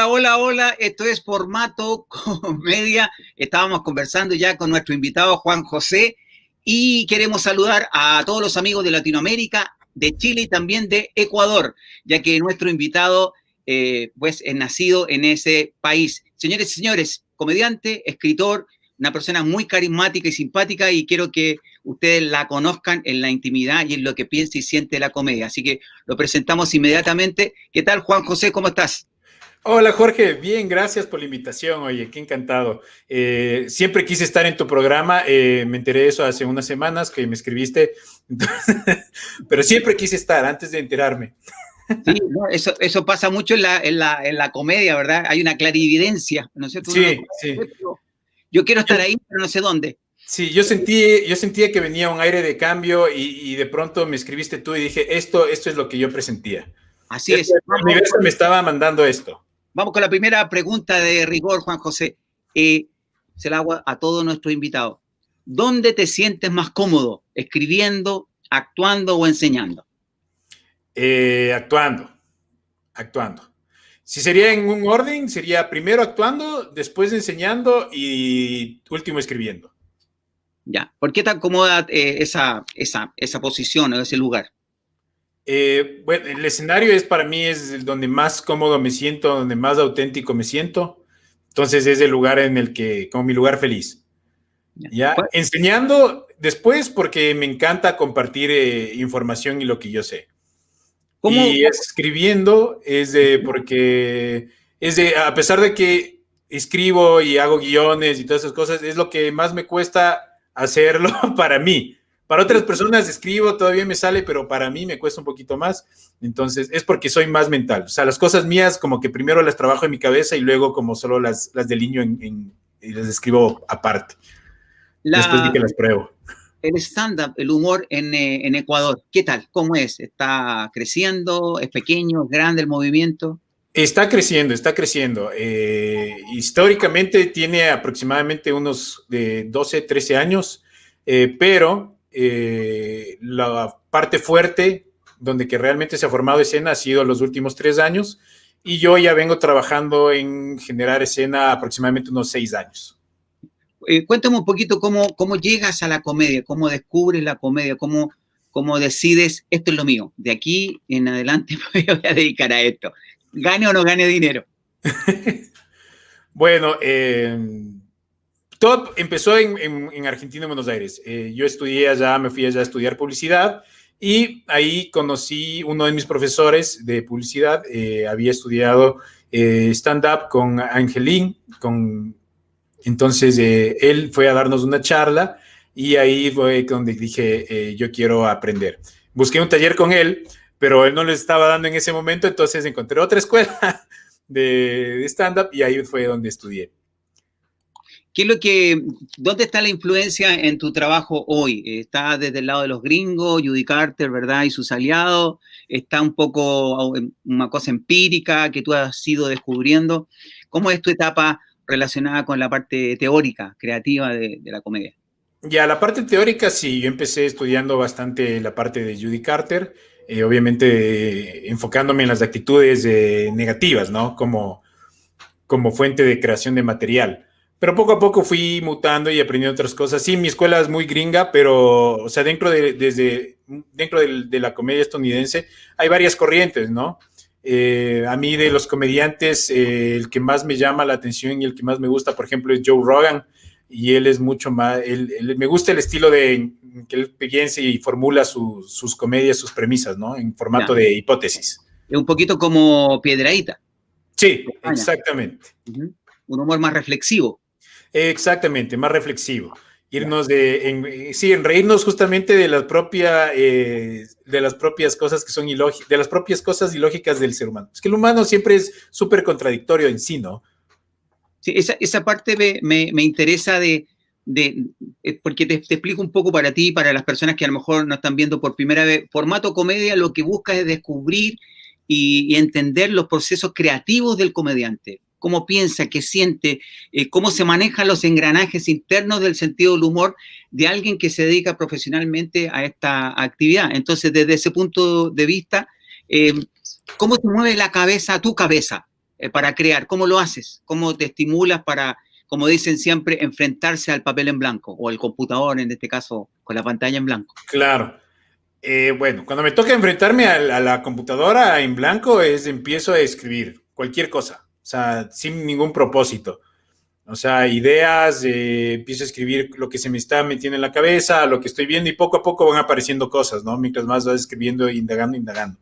Hola, hola, hola. Esto es Formato Comedia. Estábamos conversando ya con nuestro invitado Juan José y queremos saludar a todos los amigos de Latinoamérica, de Chile y también de Ecuador, ya que nuestro invitado eh, pues es nacido en ese país. Señores y señores, comediante, escritor, una persona muy carismática y simpática y quiero que ustedes la conozcan en la intimidad y en lo que piensa y siente la comedia. Así que lo presentamos inmediatamente. ¿Qué tal, Juan José? ¿Cómo estás? Hola Jorge, bien, gracias por la invitación. Oye, qué encantado. Eh, siempre quise estar en tu programa, eh, me enteré de eso hace unas semanas que me escribiste, pero siempre quise estar antes de enterarme. Sí, eso, eso pasa mucho en la, en, la, en la comedia, ¿verdad? Hay una clarividencia, ¿no es cierto? Sí, sí. Yo quiero estar ahí, pero no sé dónde. Sí, yo sentí, yo sentía que venía un aire de cambio y, y de pronto me escribiste tú y dije, esto, esto es lo que yo presentía. Así es. El universo me estaba mandando esto. Vamos con la primera pregunta de rigor, Juan José. Eh, se la hago a todos nuestros invitados. ¿Dónde te sientes más cómodo? ¿Escribiendo, actuando o enseñando? Eh, actuando, actuando. Si sería en un orden, sería primero actuando, después enseñando y último escribiendo. Ya, ¿por qué te acomoda eh, esa, esa, esa posición o ese lugar? Eh, bueno, el escenario es para mí es donde más cómodo me siento, donde más auténtico me siento. Entonces es el lugar en el que, como mi lugar feliz. Ya, enseñando después porque me encanta compartir eh, información y lo que yo sé. ¿Cómo? Y escribiendo es de porque es de, a pesar de que escribo y hago guiones y todas esas cosas, es lo que más me cuesta hacerlo para mí. Para otras personas escribo, todavía me sale, pero para mí me cuesta un poquito más. Entonces, es porque soy más mental. O sea, las cosas mías como que primero las trabajo en mi cabeza y luego como solo las, las delineo en, y las escribo aparte. después de que las pruebo. El stand-up, el humor en, eh, en, Ecuador, ¿qué tal? ¿Cómo es? ¿Está creciendo? ¿Es pequeño? ¿Es grande el movimiento? Está creciendo, está creciendo. Eh, históricamente tiene aproximadamente unos de 12, 13 años, eh, pero eh, la parte fuerte donde que realmente se ha formado escena ha sido los últimos tres años y yo ya vengo trabajando en generar escena aproximadamente unos seis años. Eh, cuéntame un poquito cómo, cómo llegas a la comedia, cómo descubres la comedia, cómo, cómo decides, esto es lo mío, de aquí en adelante me voy a dedicar a esto, gane o no gane dinero. bueno, eh, todo empezó en, Argentina, en Buenos Aires. Eh, yo estudié allá, me fui allá a estudiar publicidad y ahí conocí uno de mis profesores de publicidad. Eh, había estudiado eh, stand-up con Angelín, con... entonces él fue a darnos una charla y ahí fue donde dije, yo quiero aprender. Busqué un taller con él, pero él no le estaba dando en ese momento, entonces encontré otra escuela de stand-up y ahí fue donde estudié. ¿Qué es lo que, dónde está la influencia en tu trabajo hoy? ¿Está desde el lado de los gringos, Judy Carter, ¿verdad? Y sus aliados. ¿Está un poco una cosa empírica que tú has ido descubriendo? ¿Cómo es tu etapa relacionada con la parte teórica, creativa de, la comedia? Ya, la parte teórica sí, yo empecé estudiando bastante la parte de Judy Carter, eh, obviamente enfocándome en las actitudes eh, negativas, ¿no? Como, como fuente de creación de material. Pero poco a poco fui mutando y aprendiendo otras cosas. Sí, mi escuela es muy gringa, pero, o sea, dentro de, desde, dentro de, la comedia estadounidense hay varias corrientes, ¿no? Eh, a mí de los comediantes, eh, el que más me llama la atención y el que más me gusta, por ejemplo, es Joe Rogan. Y él es mucho más, me gusta el estilo de que él piensa y formula sus comedias, sus premisas, ¿no? En formato de hipótesis. Es un poquito como Piedraíta. Sí, exactamente. Un humor más reflexivo. Exactamente, más reflexivo. Irnos de, en, sí, en reírnos justamente de la propia, eh, de las propias cosas que son ilógicas, de las propias cosas ilógicas del ser humano. Es que el humano siempre es súper contradictorio en sí, ¿no? Sí, esa, esa parte me, me, interesa de, de, eh, porque te, explico un poco para ti, para las personas que a lo mejor no están viendo por primera vez. Formato comedia lo que busca es descubrir y, y entender los procesos creativos del comediante cómo piensa, qué siente, eh, cómo se manejan los engranajes internos del sentido del humor de alguien que se dedica profesionalmente a esta actividad. Entonces, desde ese punto de vista, eh, ¿cómo se mueve la cabeza, tu cabeza? eh, para crear? ¿Cómo lo haces? ¿Cómo te estimulas para, como dicen siempre, enfrentarse al papel en blanco o al computador, en este caso, con la pantalla en blanco? Claro. Eh, bueno, cuando me toca enfrentarme a la, computadora en blanco, es empiezo a escribir cualquier cosa, o sea, sin ningún propósito. O sea, ideas, eh, empiezo a escribir lo que se me está metiendo en la cabeza, lo que estoy viendo y poco a poco van apareciendo cosas, ¿no? Mientras más vas escribiendo, indagando, indagando.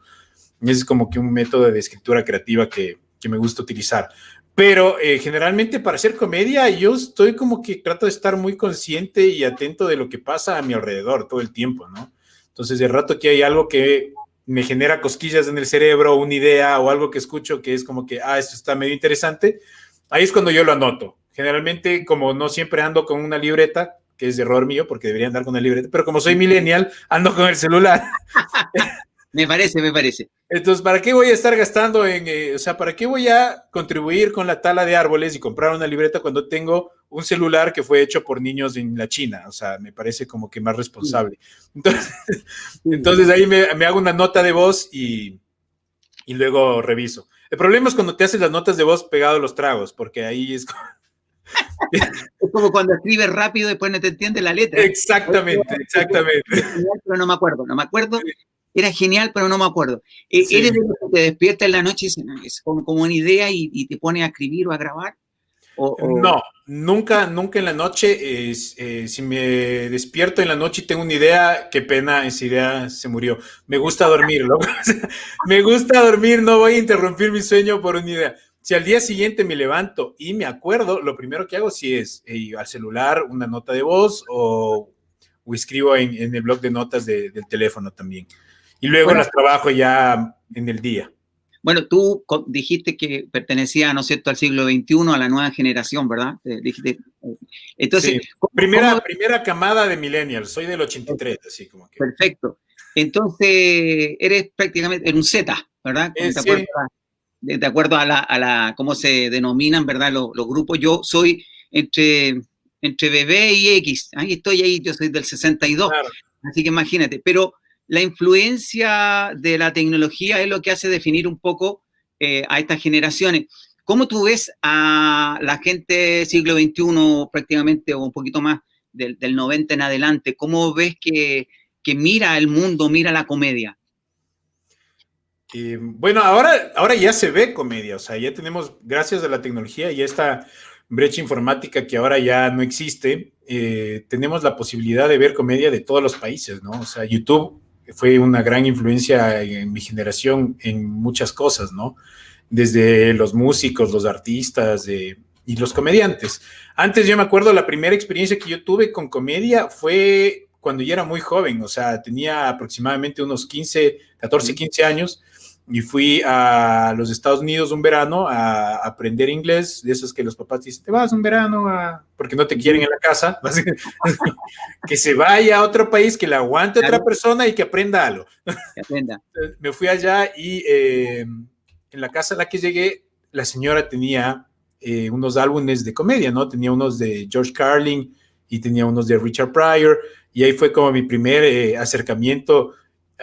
Ese es como que un método de escritura creativa que, que me gusta utilizar. Pero eh, generalmente para hacer comedia yo estoy como que trato de estar muy consciente y atento de lo que pasa a mi alrededor todo el tiempo, ¿no? Entonces, de rato que hay algo que me genera cosquillas en el cerebro, una idea o algo que escucho que es como que, ah, esto está medio interesante, ahí es cuando yo lo anoto. Generalmente, como no siempre ando con una libreta, que es de error mío porque debería andar con una libreta, pero como soy millennial, ando con el celular. Me parece, me parece. Entonces, ¿para qué voy a estar gastando en, eh, o sea, para qué voy a contribuir con la tala de árboles y comprar una libreta cuando tengo un celular que fue hecho por niños en la China? O sea, me parece como que más responsable. Entonces, entonces ahí me, hago una nota de voz y, y, luego reviso. El problema es cuando te haces las notas de voz pegado a los tragos, porque ahí es como... es como cuando escribes rápido y después no te entiende la letra. Exactamente, exactamente. Pero no me acuerdo, no me acuerdo era genial, pero no me acuerdo. E, ¿Eres de los que te despierta en la noche y es como, una idea y, te pone a escribir o a grabar? No, nunca, nunca en la noche. Eh, si me despierto en la noche y tengo una idea, qué pena, esa idea se murió. Me gusta dormir, me gusta dormir, no voy a interrumpir mi sueño por una idea. Si al día siguiente me levanto y me acuerdo, lo primero que hago sí es eh, al celular una nota de voz o, escribo en, el blog de notas del teléfono también. Y luego las trabajo ya en el día. Bueno, tú dijiste que pertenecía, ¿no es cierto?, al siglo XXI, a la nueva generación, ¿verdad? Eh, dijiste, eh, entonces, primera, primera camada de millennials, soy del 83, así como que. Perfecto. Entonces, eres prácticamente un Z, ¿verdad? Eh, de, acuerdo a, la, a la, cómo se denominan, ¿verdad? Los, grupos. Yo soy entre, entre bebé y X. Ahí estoy ahí, yo soy del 62. Así que imagínate. Pero la influencia de la tecnología es lo que hace definir un poco eh, a estas generaciones. ¿Cómo tú ves a la gente siglo XXI prácticamente o un poquito más del, 90 en adelante? ¿Cómo ves que, mira el mundo, mira la comedia? bueno, ahora, ahora ya se ve comedia, o sea, ya tenemos, gracias a la tecnología y esta brecha informática que ahora ya no existe, eh, tenemos la posibilidad de ver comedia de todos los países, ¿no? O sea, YouTube fue una gran influencia en mi generación en muchas cosas, ¿no? Desde los músicos, los artistas y los comediantes. Antes yo me acuerdo la primera experiencia que yo tuve con comedia fue cuando yo era muy joven, o sea, tenía aproximadamente unos 15, 14, 15 años y fui a los Estados Unidos un verano a aprender inglés, de esos que los papás dicen, te vas un verano a... porque no te quieren en la casa, que se vaya a otro país, que le aguante otra persona y que aprenda algo. aprenda. Me fui allá y eh, en la casa a la que llegué, la señora tenía eh, unos álbumes de comedia, ¿no? Tenía unos de George Carlin y tenía unos de Richard Pryor, y ahí fue como mi primer eh, acercamiento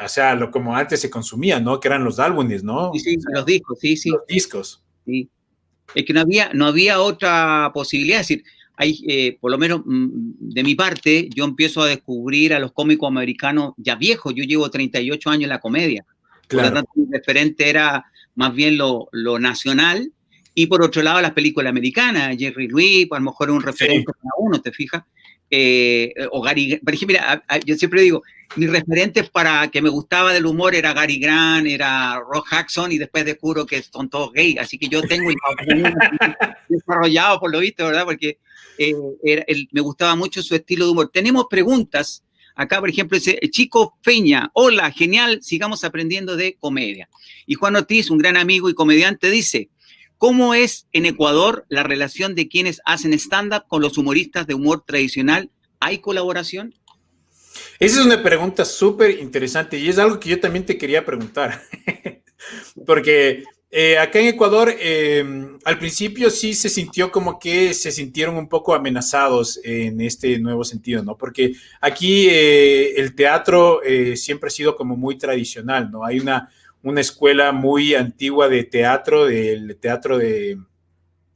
o sea, lo como antes se consumía, ¿no? Que eran los álbumes, ¿no? Sí, sí, los discos, sí, sí. Los discos. Sí. Es que no había, no había otra posibilidad, es decir, hay, eh, por lo menos mm, de mi parte, yo empiezo a descubrir a los cómicos americanos ya viejos, yo llevo 38 años en la comedia. Claro. Por lo tanto, mi referente era más bien lo, lo, nacional, y por otro lado las películas americanas, Jerry Lee, a lo mejor un referente para uno, ¿te fijas? Eh, o Gary, por ejemplo, mira, yo siempre digo, mis referentes para que me gustaba del humor era Gary Grant, era Rock Jackson y después descubro que son todos gays, así que yo tengo desarrollado por lo visto, ¿verdad? Porque eh, me gustaba mucho su estilo de humor. Tenemos preguntas. Acá, por ejemplo, dice Chico Peña, hola, genial, sigamos aprendiendo de comedia. Y Juan Ortiz, un gran amigo y comediante, dice, ¿cómo es en Ecuador la relación de quienes hacen stand-up con los humoristas de humor tradicional? ¿Hay colaboración? Esa es una pregunta súper interesante y es algo que yo también te quería preguntar. Porque eh, acá en Ecuador, em, al principio sí se sintió como que se sintieron un poco amenazados en este nuevo sentido, ¿no? Porque aquí eh, el teatro eh, siempre ha sido como muy tradicional, ¿no? Hay una, una escuela muy antigua de teatro, del teatro de,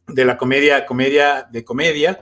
de la comedia, comedia de comedia.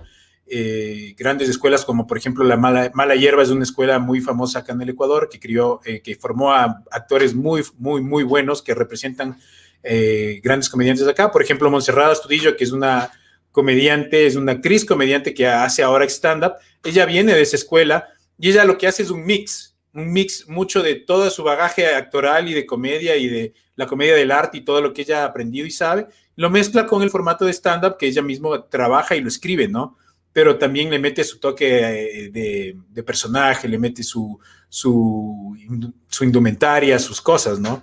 Eh, grandes escuelas como por ejemplo la Mala, Mala, Hierba es una escuela muy famosa acá en el Ecuador que crió, eh, que formó a actores muy, muy, muy buenos que representan eh, grandes comediantes acá. Por ejemplo, Monserrada Astudillo, que es una comediante, es una actriz comediante que hace ahora stand-up. Ella viene de esa escuela y ella lo que hace es un mix, un mix mucho de todo su bagaje actoral y de comedia y de la comedia del arte y todo lo que ella ha aprendido y sabe, lo mezcla con el formato de stand-up que ella misma trabaja y lo escribe, ¿no? pero también le mete su toque eh, de, personaje, le mete su, su, indumentaria, sus cosas, ¿no?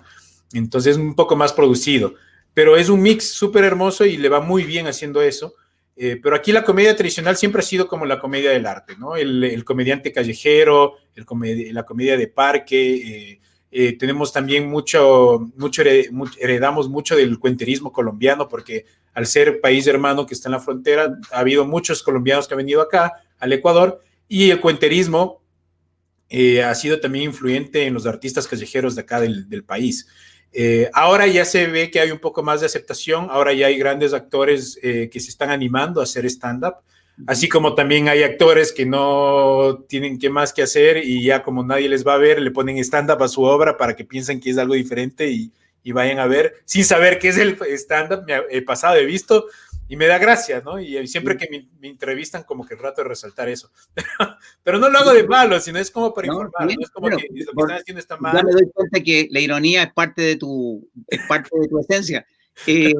Entonces es un poco más producido, pero es un mix súper hermoso y le va muy bien haciendo eso. Eh, pero aquí la comedia tradicional siempre ha sido como la comedia del arte, ¿no? El, comediante callejero, la comedia de parque, eh, eh, tenemos también mucho, mucho, heredamos mucho del cuenterismo colombiano, porque al ser país hermano que está en la frontera, ha habido muchos colombianos que han venido acá, al Ecuador, y el cuenterismo ha sido también influyente en los artistas callejeros de acá del, país. Eh, ahora ya se ve que hay un poco más de aceptación, ahora ya hay grandes actores que se están animando a hacer stand-up. Así como también hay actores que no tienen qué más que hacer y ya como nadie les va a ver, le ponen stand-up a su obra para que piensen que es algo diferente y, vayan a ver sin saber qué es el stand-up. He pasado, he visto y me da gracia, ¿no? Y siempre que me, entrevistan, como que trato de resaltar eso. Pero no lo hago de malo, sino es como para informar, no es como que lo que están haciendo está mal. Ya me doy cuenta que la ironía es parte de tu, es parte de tu esencia. Eh,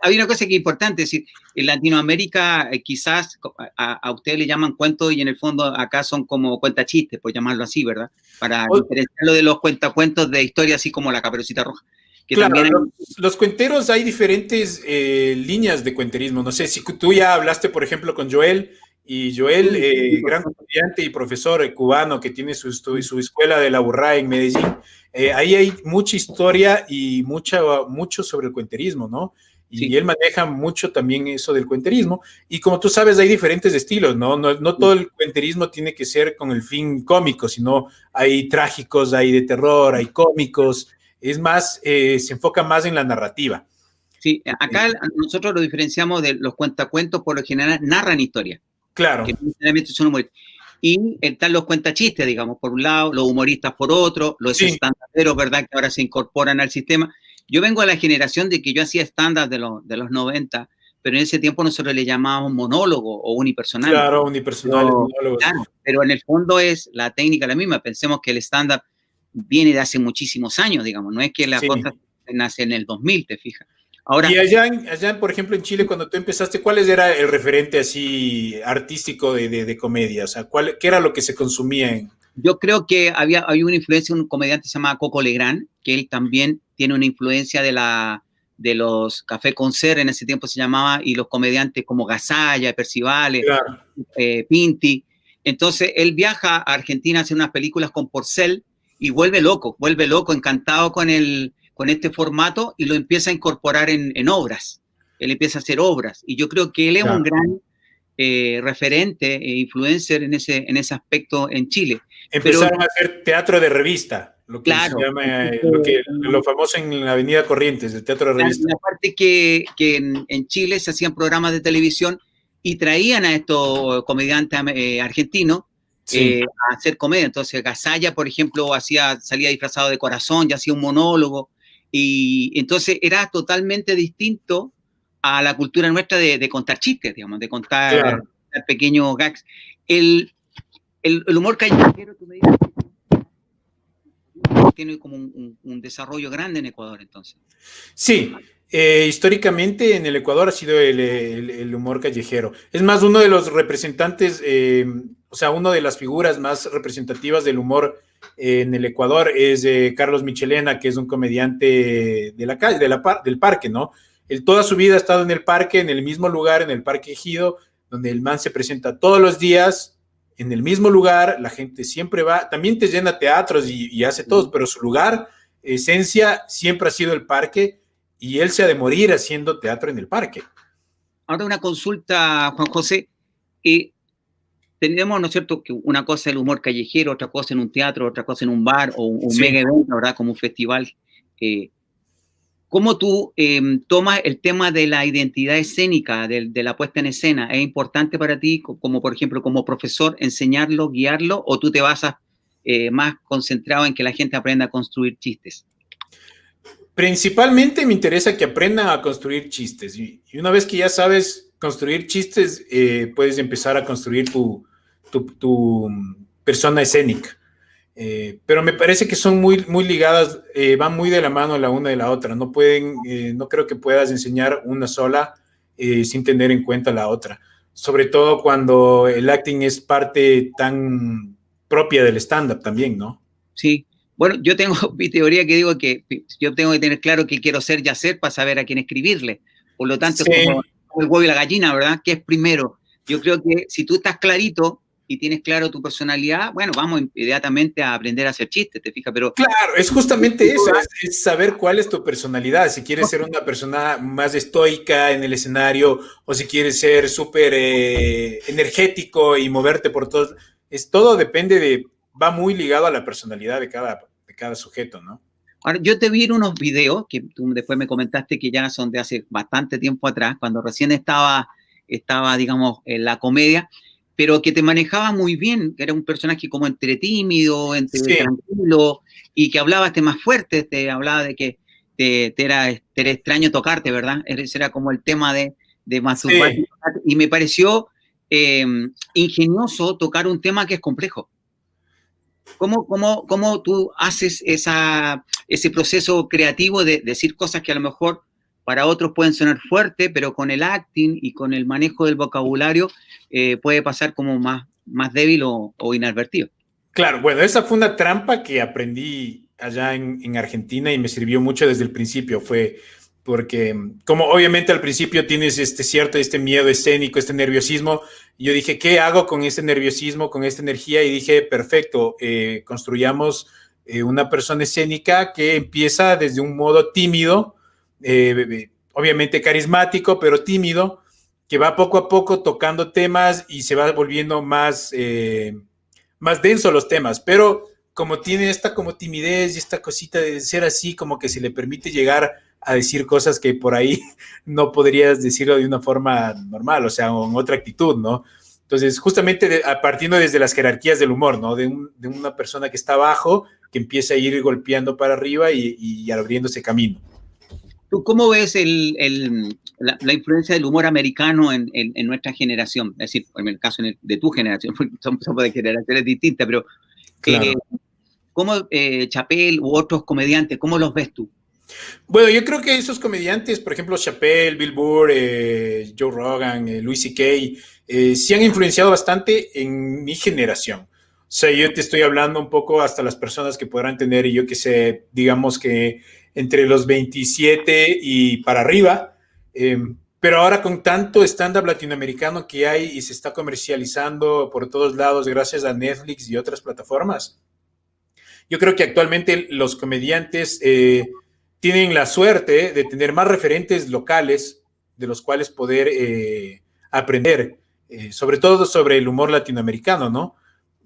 hay una cosa que es importante, es decir, en Latinoamérica eh, quizás a, a, ustedes le llaman cuentos y en el fondo acá son como cuentachistes, por llamarlo así, ¿verdad? Para diferenciarlo de los cuentacuentos de historia así como La Caperucita Roja. Que también los, cuenteros hay diferentes eh, líneas de cuenterismo. No sé si tú ya hablaste, por ejemplo, con Joel, y Joel, eh, gran estudiante y profesor eh, cubano que tiene su, su escuela de la burra en Medellín, eh, ahí hay mucha historia y mucha, mucho sobre el cuenterismo, ¿no? Y él maneja mucho también eso del cuenterismo. Y como tú sabes, hay diferentes estilos, ¿no? ¿no? No, todo el cuenterismo tiene que ser con el fin cómico, sino hay trágicos, hay de terror, hay cómicos. Es más, se enfoca más en la narrativa. Sí, acá nosotros lo diferenciamos de los cuentacuentos, por lo general narran historia. Claro. Y están los cuentachistes, digamos, por un lado, los humoristas por otro, los sí. ¿verdad? Que ahora se incorporan al sistema. Yo vengo a la generación de que yo hacía estándar de, los, de los 90, pero en ese tiempo nosotros le llamábamos monólogo o unipersonal. Claro, unipersonal. Pero, claro, pero en el fondo es la técnica la misma. Pensemos que el estándar viene de hace muchísimos años, digamos, no es que la cosa nace en el 2000, te fijas y allá, allá, por ejemplo, en Chile, cuando tú empezaste, ¿cuál era el referente así artístico de, de, comedia? O sea, ¿cuál, ¿qué era lo que se consumía en...? Yo creo que había, había una influencia, un comediante se llama Coco Legrand, que él también tiene una influencia de la de los Café Concert, en ese tiempo se llamaba, y los comediantes como Gasalla, Percivales, eh, Pinti. Entonces, él viaja a Argentina a hacer unas películas con Porcel y vuelve loco, vuelve loco, encantado con el, con este formato y lo empieza a incorporar en, obras. Él empieza a hacer obras y yo creo que él es un gran eh, referente e influencer en ese, en ese aspecto en Chile. Empezaron a hacer teatro de revista, lo que se llama, eh, lo, famoso en la Avenida Corrientes, el teatro de revista. Aparte que, que en, Chile se hacían programas de televisión y traían a estos comediantes eh, argentinos a hacer comedia. Entonces, Gasalla, por ejemplo, hacía, salía disfrazado de corazón y hacía un monólogo. Y entonces era totalmente distinto a la cultura nuestra de, contar chistes, digamos, de contar, pequeños gags. El, el, humor callejero, tú me dices, tiene como un, desarrollo grande en Ecuador, entonces. Sí, eh, históricamente en el Ecuador ha sido el, el, humor callejero. Es más, uno de los representantes, eh, o sea, una de las figuras más representativas del humor en el Ecuador es Carlos Michelena, que es un comediante de la calle, de la del parque, ¿no? Él toda su vida ha estado en el parque, en el mismo lugar, en el Parque Ejido, donde el man se presenta todos los días, en el mismo lugar, la gente siempre va, también te llena teatros y, hace todo, pero su lugar, esencia, siempre ha sido el parque y él se ha de morir haciendo teatro en el parque. Ahora una consulta, Juan José. Eh, tenemos, ¿no es cierto?, que una cosa es el humor callejero, otra cosa en un teatro, otra cosa en un bar o un mega evento, ¿verdad?, como un festival. ¿Cómo tú em, tomas el tema de la identidad escénica, de, la puesta en escena? ¿Es importante para ti, como por ejemplo, como profesor, enseñarlo, guiarlo, o tú te basas eh, más concentrado en que la gente aprenda a construir chistes? Principalmente me interesa que aprendan a construir chistes. Y, una vez que ya sabes construir chistes, eh, puedes empezar a construir tu, tu persona escénica. Eh, pero me parece que son muy, muy ligadas, eh, van muy de la mano la una de la otra. No pueden, eh, no creo que puedas enseñar una sola sin tener en cuenta la otra. Sobre todo cuando el acting es parte tan propia del stand-up también, ¿no? Sí. Bueno, yo tengo mi teoría que digo que yo tengo que tener claro que quiero ser Yacer para saber a quién escribirle. Por lo tanto, es como el huevo y la gallina, ¿verdad? ¿Qué es primero? Yo creo que si tú estás clarito y tienes claro tu personalidad, bueno, vamos inmediatamente a aprender a hacer chistes, ¿te fijas? Pero claro, es justamente eso, es, saber cuál es tu personalidad, si quieres ser una persona más estoica en el escenario o si quieres ser súper eh, energético y moverte por todos, es todo depende de, va muy ligado a la personalidad de cada, de cada sujeto, ¿no? Ahora, yo te vi en unos videos que tú después me comentaste que ya son de hace bastante tiempo atrás, cuando recién estaba, estaba digamos, en la comedia, pero que te manejaba muy bien, que era un personaje como entre tímido, entre tranquilo, y que hablaba este más fuerte, te hablaba de que te, era, extraño tocarte, ¿verdad? Ese era como el tema de, de Y me pareció em, ingenioso tocar un tema que es complejo. ¿Cómo, cómo, cómo tú haces esa, ese proceso creativo de decir cosas que a lo mejor para otros pueden sonar fuertes, pero con el acting y con el manejo del vocabulario eh, puede pasar como más, más débil o, inadvertido. Claro, bueno, esa fue una trampa que aprendí allá en, Argentina y me sirvió mucho desde el principio. Fue porque, como obviamente al principio tienes este cierto, este miedo escénico, este nerviosismo, yo dije, ¿qué hago con este nerviosismo, con esta energía? Y dije, perfecto, eh, construyamos eh, una persona escénica que empieza desde un modo tímido, eh, obviamente carismático, pero tímido, que va poco a poco tocando temas y se va volviendo más, eh, más denso los temas, pero como tiene esta como timidez y esta cosita de ser así, como que se le permite llegar a decir cosas que por ahí no podrías decirlo de una forma normal, o sea, con otra actitud, ¿no? Entonces, justamente a partiendo desde las jerarquías del humor, ¿no? De, una persona que está abajo, que empieza a ir golpeando para arriba y, y abriéndose camino. ¿Tú cómo ves la, influencia del humor americano en, nuestra generación? Es decir, en el caso de tu generación, somos de generaciones distintas, pero eh, ¿cómo eh, Chapel u otros comediantes, cómo los ves tú? Bueno, yo creo que esos comediantes, por ejemplo, Chappelle, Bill Burr, eh, Joe Rogan, Louis C.K., sí han influenciado bastante en mi generación. O sea, yo te estoy hablando un poco hasta las personas que podrán tener, y yo que sé, digamos que entre los 27 y para arriba. Eh, pero ahora con tanto stand-up latinoamericano que hay y se está comercializando por todos lados gracias a Netflix y otras plataformas, yo creo que actualmente los comediantes eh, tienen la suerte de tener más referentes locales de los cuales poder eh, aprender, sobre todo sobre el humor latinoamericano, ¿no?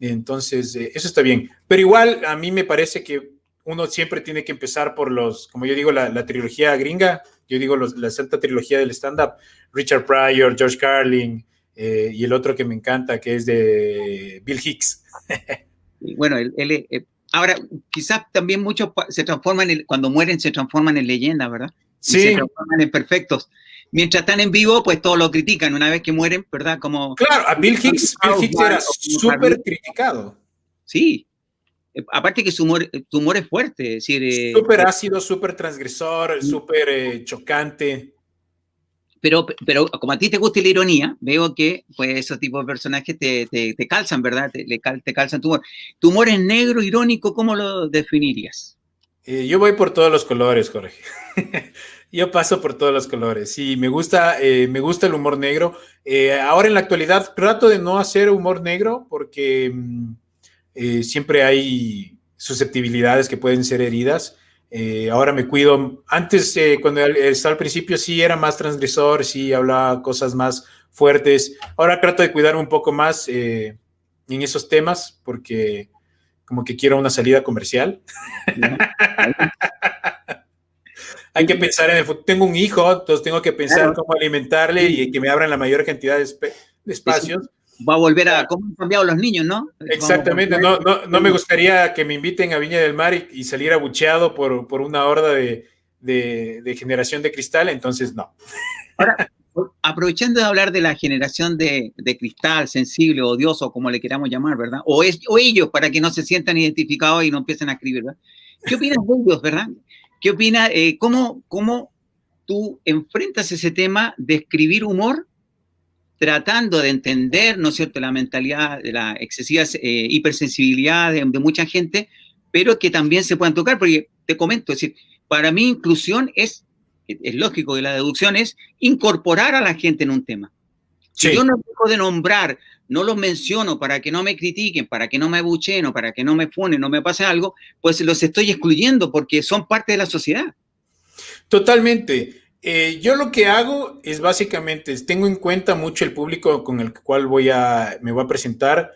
Entonces, eso está bien. Pero igual a mí me parece que uno siempre tiene que empezar por los, como yo digo, la, trilogía gringa, yo digo la santa trilogía del stand-up, Richard Pryor, George Carlin, eh, y el otro que me encanta, que es de Bill Hicks. bueno, él, eh, ahora quizás también muchos se transforman, en, cuando mueren se transforman en leyendas, ¿verdad? Sí. se transforman en perfectos. Mientras están en vivo, pues todos lo critican una vez que mueren, ¿verdad? Como, claro, a Bill Hicks, Bill Hicks era súper criticado. Sí, aparte que su humor, tu humor es fuerte, es decir... Eh, súper ácido, súper transgresor, súper eh, chocante. Pero, pero como a ti te gusta la ironía, veo que pues esos tipos de personajes te, te, calzan, ¿verdad? Te, te, calzan tu humor. ¿Tu humor es negro, irónico? ¿Cómo lo definirías? yo voy por todos los colores, Jorge. yo paso por todos los colores. Sí, me gusta, me gusta el humor negro. ahora en la actualidad trato de no hacer humor negro porque... Mm, eh, siempre hay susceptibilidades que pueden ser heridas. Eh, ahora me cuido. Antes, eh, cuando estaba al principio, sí era más transgresor, sí hablaba cosas más fuertes. Ahora trato de cuidarme un poco más en esos temas porque como que quiero una salida comercial. hay que pensar en el futuro. Tengo un hijo, entonces tengo que pensar cómo alimentarle y que me abran la mayor cantidad de, espacios. Va a volver a cómo han cambiado los niños, ¿no? Exactamente, no, no, no, me gustaría que me inviten a Viña del Mar y, salir abucheado por, por una horda de, de, generación de cristal, entonces no. Ahora, aprovechando de hablar de la generación de, de, cristal, sensible, odioso, como le queramos llamar, ¿verdad? O, es, o ellos, para que no se sientan identificados y no empiecen a escribir, ¿verdad? ¿Qué opinas de ellos, verdad? ¿Qué opinas? Eh, cómo, ¿Cómo tú enfrentas ese tema de escribir humor tratando de entender, ¿no es cierto?, la mentalidad, de la excesiva eh, hipersensibilidad de, mucha gente, pero que también se puedan tocar, porque te comento, es decir, para mí inclusión es, es lógico que la deducción es incorporar a la gente en un tema. Si yo no dejo de nombrar, no los menciono para que no me critiquen, para que no me abuchen o para que no me funen, no me pase algo, pues los estoy excluyendo porque son parte de la sociedad. Totalmente. Eh, yo lo que hago es básicamente, tengo en cuenta mucho el público con el cual voy a, me voy a presentar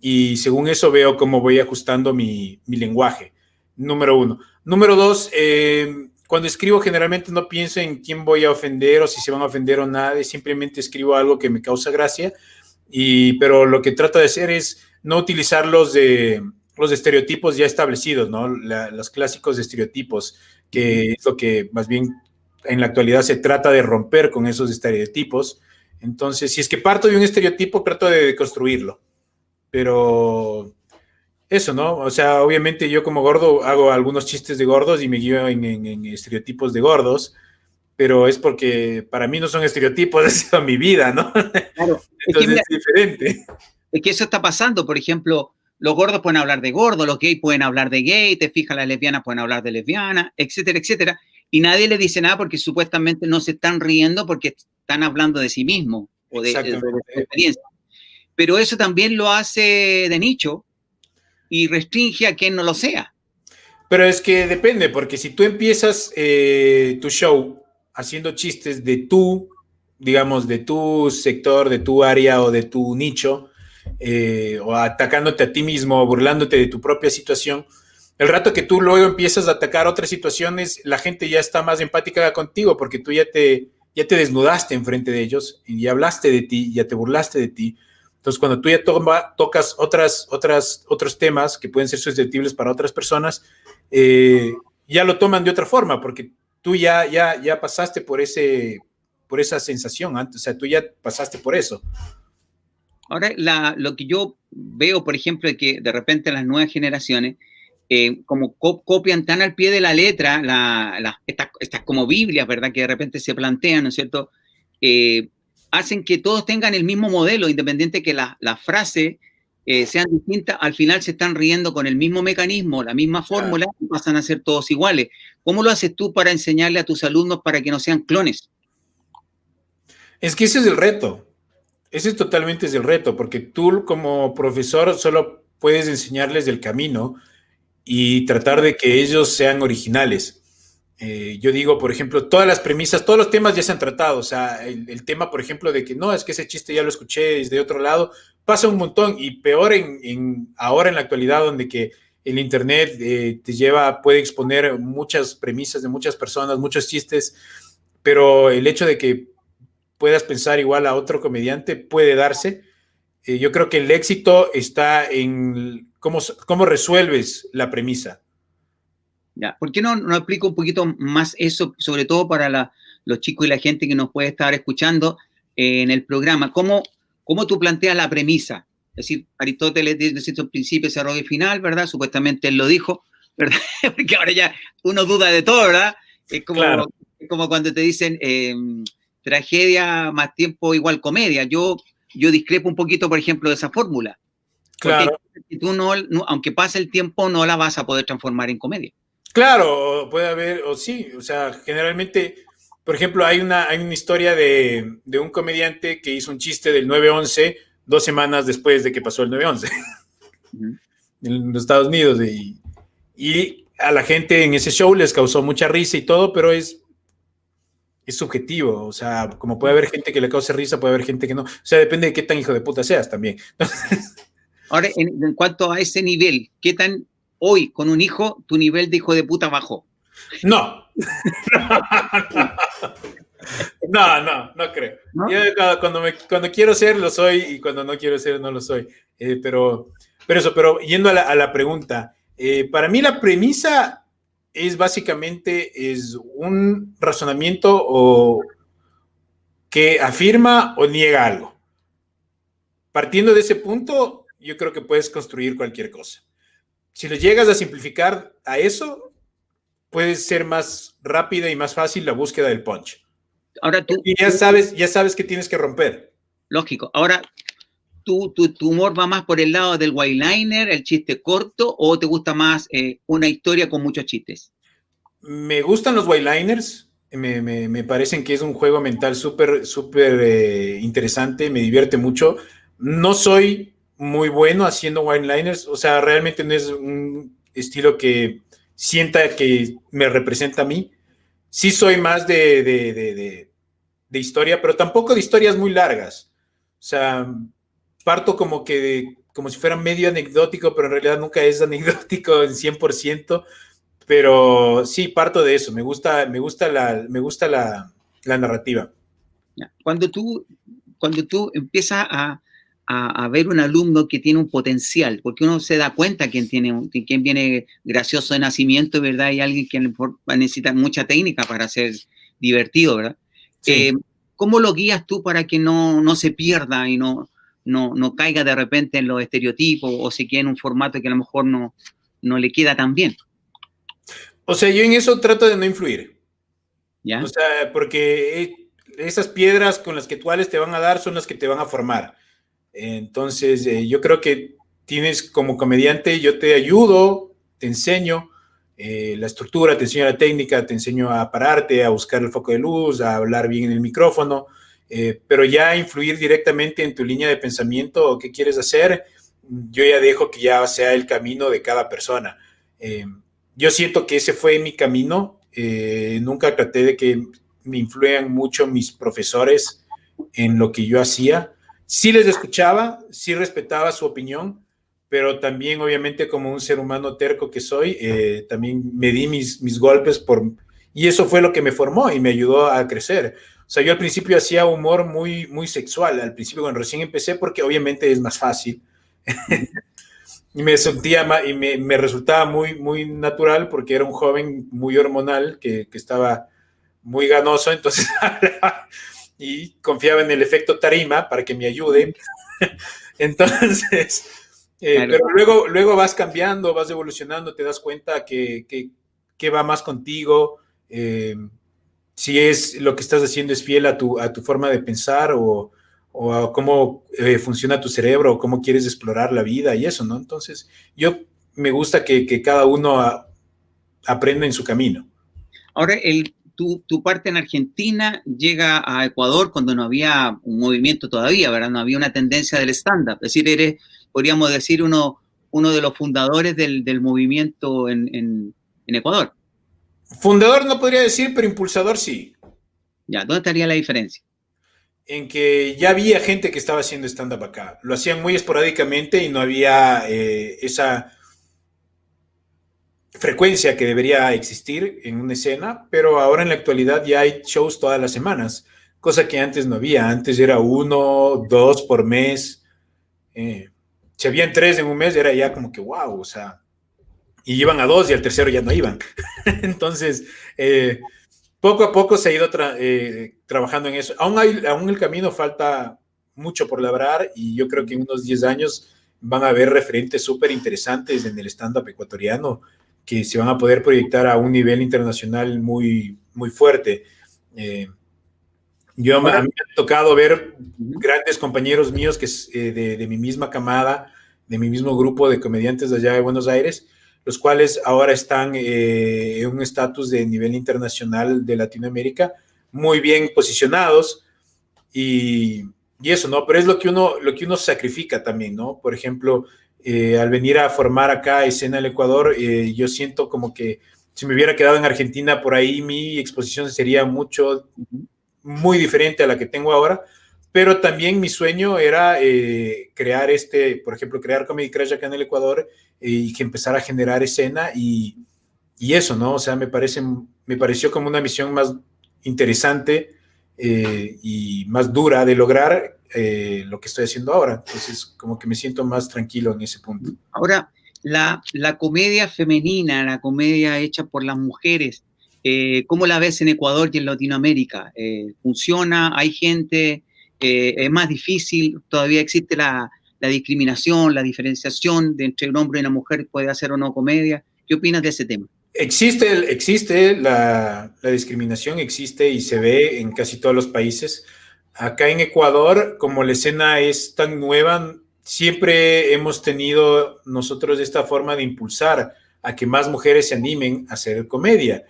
y según eso veo cómo voy ajustando mi, mi lenguaje, número uno. Número dos, eh, cuando escribo generalmente no pienso en quién voy a ofender o si se van a ofender o nada, simplemente escribo algo que me causa gracia y, pero lo que trato de hacer es no utilizar los de los estereotipos ya establecidos, ¿no? los clásicos estereotipos, que es lo que más bien en la actualidad se trata de romper con esos estereotipos. Entonces, si es que parto de un estereotipo, trato de construirlo. Pero eso, ¿no? O sea, obviamente yo como gordo hago algunos chistes de gordos y me guío en estereotipos de gordos, pero es porque para mí no son estereotipos, es mi vida, ¿no? Claro. Entonces es, diferente. Es que eso está pasando, por ejemplo, los gordos pueden hablar de gordo, los gays pueden hablar de gay, te fijas, las lesbianas pueden hablar de lesbiana, etcétera, etcétera, y nadie le dice nada porque supuestamente no se están riendo porque están hablando de sí mismo o de, de su experiencia. Pero eso también lo hace de nicho y restringe a quien no lo sea. Pero es que depende, porque si tú empiezas eh, tu show haciendo chistes de tu, digamos, de tu sector, de tu área o de tu nicho, eh, o atacándote a ti mismo, o burlándote de tu propia situación, el rato que tú luego empiezas a atacar otras situaciones, la gente ya está más empática contigo porque tú ya te, ya te desnudaste enfrente de ellos y ya hablaste de ti, ya te burlaste de ti. Entonces, cuando tú ya tocas otras, otras, otros temas que pueden ser susceptibles para otras personas, eh, ya lo toman de otra forma, porque tú ya, ya, ya pasaste por, ese, por esa sensación antes, o sea, tú ya pasaste por eso. Ahora, lo que yo veo, por ejemplo, es que de repente las nuevas generaciones, eh, como copian tan al pie de la letra la, estas, como Biblias, ¿verdad? Que de repente se plantean, ¿no es cierto? Eh, hacen que todos tengan el mismo modelo, independiente que las la frases eh, sean distintas, al final se están riendo con el mismo mecanismo, la misma fórmula, y pasan a ser todos iguales. ¿Cómo lo haces tú para enseñarle a tus alumnos para que no sean clones? Es que ese es el reto. Ese es totalmente el reto, porque tú como profesor solo puedes enseñarles el camino y tratar de que ellos sean originales. Eh, yo digo, por ejemplo, todas las premisas, todos los temas ya se han tratado. O sea, el, tema, por ejemplo, de que no, es que ese chiste ya lo escuché desde otro lado, pasa un montón y peor en, ahora en la actualidad donde que el Internet eh, te lleva, puede exponer muchas premisas de muchas personas, muchos chistes, pero el hecho de que puedas pensar igual a otro comediante puede darse. Eh, yo creo que el éxito está en cómo, cómo resuelves la premisa. ¿Por qué no, no explico un poquito más eso, sobre todo para los chicos y la gente que nos puede estar escuchando eh, en el programa? ¿Cómo, ¿Cómo tú planteas la premisa? Es decir, Aristóteles dice un principio, desarrollo y final, ¿verdad? Supuestamente él lo dijo, ¿verdad? Porque ahora ya uno duda de todo, ¿verdad? Es como, como cuando te dicen em, tragedia más tiempo igual comedia. Yo, yo discrepo un poquito, por ejemplo, de esa fórmula. Claro. Porque tú no, aunque pase el tiempo, no la vas a poder transformar en comedia. Claro, puede haber, o sí, o sea, generalmente, por ejemplo, hay una, hay una historia de, un comediante que hizo un chiste del 9-11 dos semanas después de que pasó el 9-11 en los Estados Unidos. Y, y, a la gente en ese show les causó mucha risa y todo, pero es, es subjetivo. O sea, como puede haber gente que le cause risa, puede haber gente que no. O sea, depende de qué tan hijo de puta seas también. Ahora, en cuanto a ese nivel, ¿qué tan hoy con un hijo, tu nivel de hijo de puta bajó. No. no, no, no creo. cuando, cuando quiero ser, lo soy y cuando no quiero ser, no lo soy. Eh, pero, pero eso, pero yendo a la, pregunta, eh, para mí la premisa es básicamente es un razonamiento o que afirma o niega algo. Partiendo de ese punto, yo creo que puedes construir cualquier cosa. Si lo llegas a simplificar a eso, puede ser más rápida y más fácil la búsqueda del punch. Ahora tú. Y ya sabes, ya sabes que tienes que romper. Lógico. Ahora, ¿tú, tu, humor va más por el lado del liner, el chiste corto, o te gusta más eh, una historia con muchos chistes? Me gustan los whiteliners. Me, me, me parecen que es un juego mental súper, súper eh, interesante. Me divierte mucho. No soy muy bueno haciendo wineliners. O sea, realmente no es un estilo que sienta que me representa a mí. Sí soy más de, de, historia, pero tampoco de historias muy largas. O sea, parto como que como si fuera medio anecdótico, pero en realidad nunca es anecdótico en 100%, pero sí parto de eso, me gusta, me gusta la, me gusta la, la narrativa. Cuando tú, cuando tú empiezas a, a, ver un alumno que tiene un potencial, porque uno se da cuenta quién, tiene, quién viene gracioso de nacimiento, ¿verdad? Y alguien que necesita mucha técnica para ser divertido, ¿verdad? Eh, ¿Cómo lo guías tú para que no, no se pierda y no, no, no, caiga de repente en los estereotipos o se quede en un formato que a lo mejor no, no le queda tan bien? O sea, yo en eso trato de no influir. ¿Ya? O sea, porque eh, esas piedras con las que tú te van a dar son las que te van a formar. Entonces, eh, yo creo que tienes como comediante, yo te ayudo, te enseño eh, la estructura, te enseño la técnica, te enseño a pararte, a buscar el foco de luz, a hablar bien en el micrófono, eh, pero ya influir directamente en tu línea de pensamiento o qué quieres hacer, yo ya dejo que ya sea el camino de cada persona. yo siento que ese fue mi camino, nunca traté de que me influyan mucho mis profesores en lo que yo hacía sí les escuchaba, sí respetaba su opinión, pero también obviamente como un ser humano terco que soy, eh, también me di mis, mis golpes por... Y eso fue lo que me formó y me ayudó a crecer. O sea, yo al principio hacía humor muy, muy sexual, al principio cuando recién empecé, porque obviamente es más fácil. y me sentía y me, me, resultaba muy, muy natural porque era un joven muy hormonal que, que estaba muy ganoso, entonces y confiaba en el efecto tarima para que me ayude. Entonces, eh, pero luego, luego vas cambiando, vas evolucionando, te das cuenta que, que, va más contigo, eh, si es lo que estás haciendo es fiel a tu, a tu forma de pensar o, o a cómo eh, funciona tu cerebro o cómo quieres explorar la vida y eso, ¿no? Entonces, yo me gusta que, que cada uno aprenda en su camino. Ahora, el, tu, parte en Argentina llega a Ecuador cuando no había un movimiento todavía, ¿verdad? No había una tendencia del stand-up. Es decir, eres, podríamos decir, uno, uno de los fundadores del, movimiento en, Ecuador. Fundador no podría decir, pero impulsador sí. Ya, ¿dónde estaría la diferencia? En que ya había gente que estaba haciendo stand-up acá. Lo hacían muy esporádicamente y no había eh, esa frecuencia que debería existir en una escena, pero ahora en la actualidad ya hay shows todas las semanas, cosa que antes no había. Antes era uno, dos por mes. Eh, si habían tres en un mes, era ya como que wow, o sea, y iban a dos y al tercero ya no iban. Entonces, eh, poco a poco se ha ido eh, trabajando en eso. Aún, hay, aún el camino falta mucho por labrar y yo creo que en unos 10 años van a haber referentes súper interesantes en el stand-up ecuatoriano que se van a poder proyectar a un nivel internacional muy, muy fuerte. Eh, yo a mí me ha tocado ver grandes compañeros míos que eh, de, de, mi misma camada, de mi mismo grupo de comediantes de allá de Buenos Aires, los cuales ahora están eh, en un estatus de nivel internacional de Latinoamérica, muy bien posicionados y, y, eso, ¿no? Pero es lo que uno, lo que uno sacrifica también, ¿no? Por ejemplo, eh, al venir a formar acá escena el Ecuador, eh, yo siento como que si me hubiera quedado en Argentina por ahí, mi exposición sería mucho, muy diferente a la que tengo ahora, pero también mi sueño era eh, crear este, por ejemplo, crear Comedy Crash acá en el Ecuador y que empezara a generar escena y, y eso, ¿no? O sea, me, parece, me pareció como una misión más interesante y más dura de lograr eh, lo que estoy haciendo ahora. Entonces, como que me siento más tranquilo en ese punto. Ahora, la, la comedia femenina, la comedia hecha por las mujeres, eh, ¿cómo la ves en Ecuador y en Latinoamérica? ¿Funciona? ¿Hay gente? ¿Es más difícil? ¿Todavía existe la, la discriminación, la diferenciación de entre un hombre y una mujer puede hacer o no comedia? ¿Qué opinas de ese tema? Existe, existe la, discriminación, existe y se ve en casi todos los países. Acá en Ecuador, como la escena es tan nueva, siempre hemos tenido nosotros esta forma de impulsar a que más mujeres se animen a hacer comedia.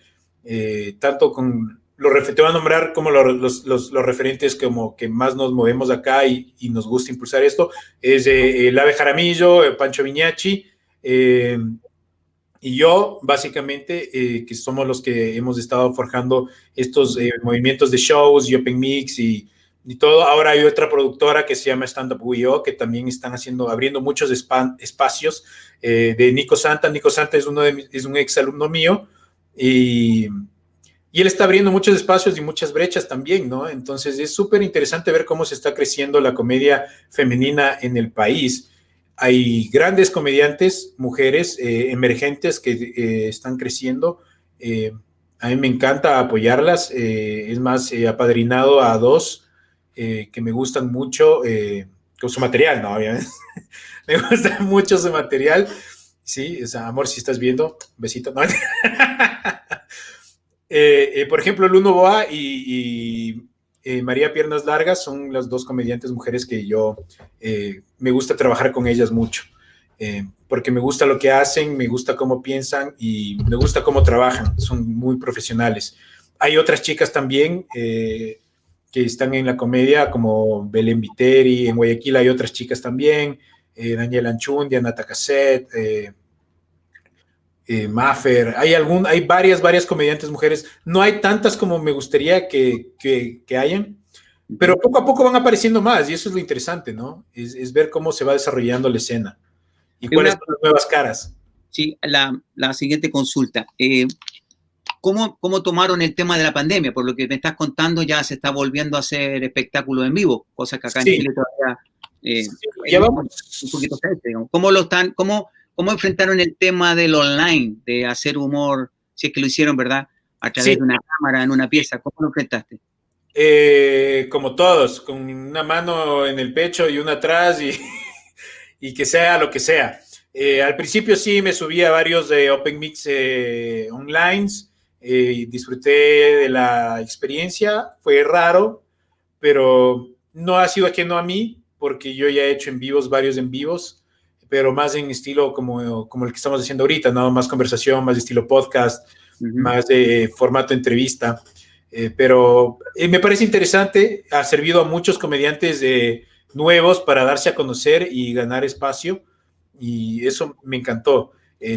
Eh, tanto con los, te a nombrar como los, referentes como que más nos movemos acá y, nos gusta impulsar esto, es eh, el Ave Jaramillo, Pancho Viñachi, eh, y yo, básicamente, eh, que somos los que hemos estado forjando estos eh, movimientos de shows y Open Mix y, y, todo. Ahora hay otra productora que se llama Stand Up Wio, que también están haciendo, abriendo muchos espacios eh, de Nico Santa. Nico Santa es, uno de, es un ex alumno mío y, y él está abriendo muchos espacios y muchas brechas también, ¿no? Entonces es súper interesante ver cómo se está creciendo la comedia femenina en el país hay grandes comediantes, mujeres eh, emergentes que eh, están creciendo. Eh, a mí me encanta apoyarlas. es más, he apadrinado a dos que me gustan mucho con su material, ¿no? Obviamente. me gusta mucho su material. Sí, o amor, si estás viendo, besito. ¿no? por ejemplo, Luno Boa y eh, María Piernas Largas son las dos comediantes mujeres que yo eh, me gusta trabajar con ellas mucho, eh, porque me gusta lo que hacen, me gusta cómo piensan y me gusta cómo trabajan, son muy profesionales. Hay otras chicas también que están en la comedia, como Belén Viteri, en Guayaquil hay otras chicas también, Daniela Anchundia, Nata Cassette, eh, Maffer, hay, algún, hay varias, varias comediantes mujeres. No hay tantas como me gustaría que, que, hayan, pero poco a poco van apareciendo más y eso es lo interesante, ¿no? Es, ver cómo se va desarrollando la escena y cuáles son las nuevas caras. Sí, la, la siguiente consulta. ¿Cómo, ¿Cómo tomaron el tema de la pandemia? Por lo que me estás contando, ya se está volviendo a hacer espectáculo en vivo, cosa que acá en Chile todavía eh, ya vamos. un poquito ¿Cómo lo están, cómo ¿Cómo enfrentaron el tema del online, de hacer humor, si es que lo hicieron, ¿verdad? A través de una cámara, en una pieza. ¿Cómo lo enfrentaste? Eh, como todos, con una mano en el pecho y una atrás y, y que sea lo que sea. Eh, al principio sí me subí a varios de Open Mix eh, online y disfruté de la experiencia. Fue raro, pero no ha sido ajeno a mí porque yo ya he hecho en vivos, varios en vivos pero más en estilo como, como el que estamos haciendo ahorita, ¿no? Más conversación, más estilo podcast, más de formato entrevista. Eh, pero eh, me parece interesante, ha servido a muchos comediantes eh, nuevos para darse a conocer y ganar espacio, y eso me encantó.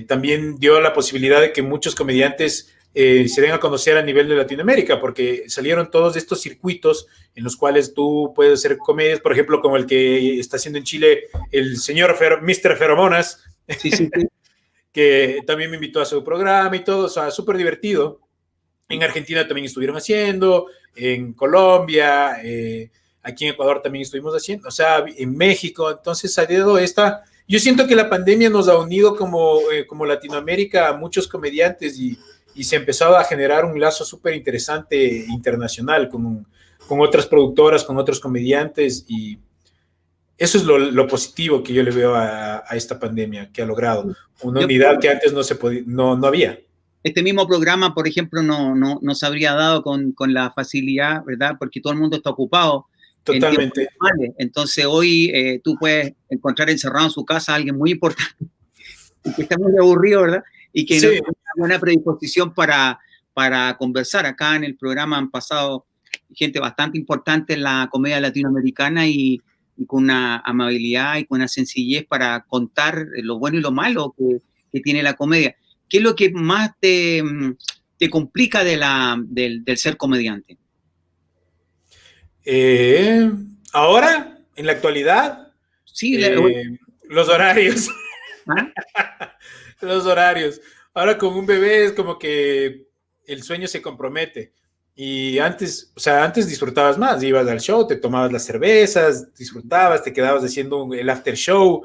también dio la posibilidad de que muchos comediantes eh, se den a conocer a nivel de Latinoamérica, porque salieron todos estos circuitos en los cuales tú puedes hacer comedias, por ejemplo, como el que está haciendo en Chile el señor Mr. Feromonas, que también me invitó a su programa y todo, o sea, súper divertido. En Argentina también estuvieron haciendo, en Colombia, eh, aquí en Ecuador también estuvimos haciendo, o sea, en México, entonces ha ido esta... Yo siento que la pandemia nos ha unido como, eh, como Latinoamérica a muchos comediantes y, y se empezó a generar un lazo súper interesante internacional con, con, otras productoras, con otros comediantes y eso es lo, positivo que yo le veo a, esta pandemia que ha logrado, una unidad que antes no, se podía, no, no había. Este mismo programa, por ejemplo, no, no, no se habría dado con, con la facilidad, ¿verdad? Porque todo el mundo está ocupado. Totalmente. Entonces hoy eh, tú puedes encontrar encerrado en su casa a alguien muy importante que está muy aburrido, ¿verdad? Y que no tiene buena predisposición para, para conversar. Acá en el programa han pasado gente bastante importante en la comedia latinoamericana y, con una amabilidad y con una sencillez para contar lo bueno y lo malo que, que tiene la comedia. ¿Qué es lo que más te, te complica de la, del, del ser comediante? Eh, ahora, en la actualidad, sí, eh, los horarios. ¿Ah? los horarios. ahora con un bebé es como que el sueño se compromete. Y antes, o sea, antes disfrutabas más, ibas al show, te tomabas las cervezas, disfrutabas, te quedabas haciendo el after show,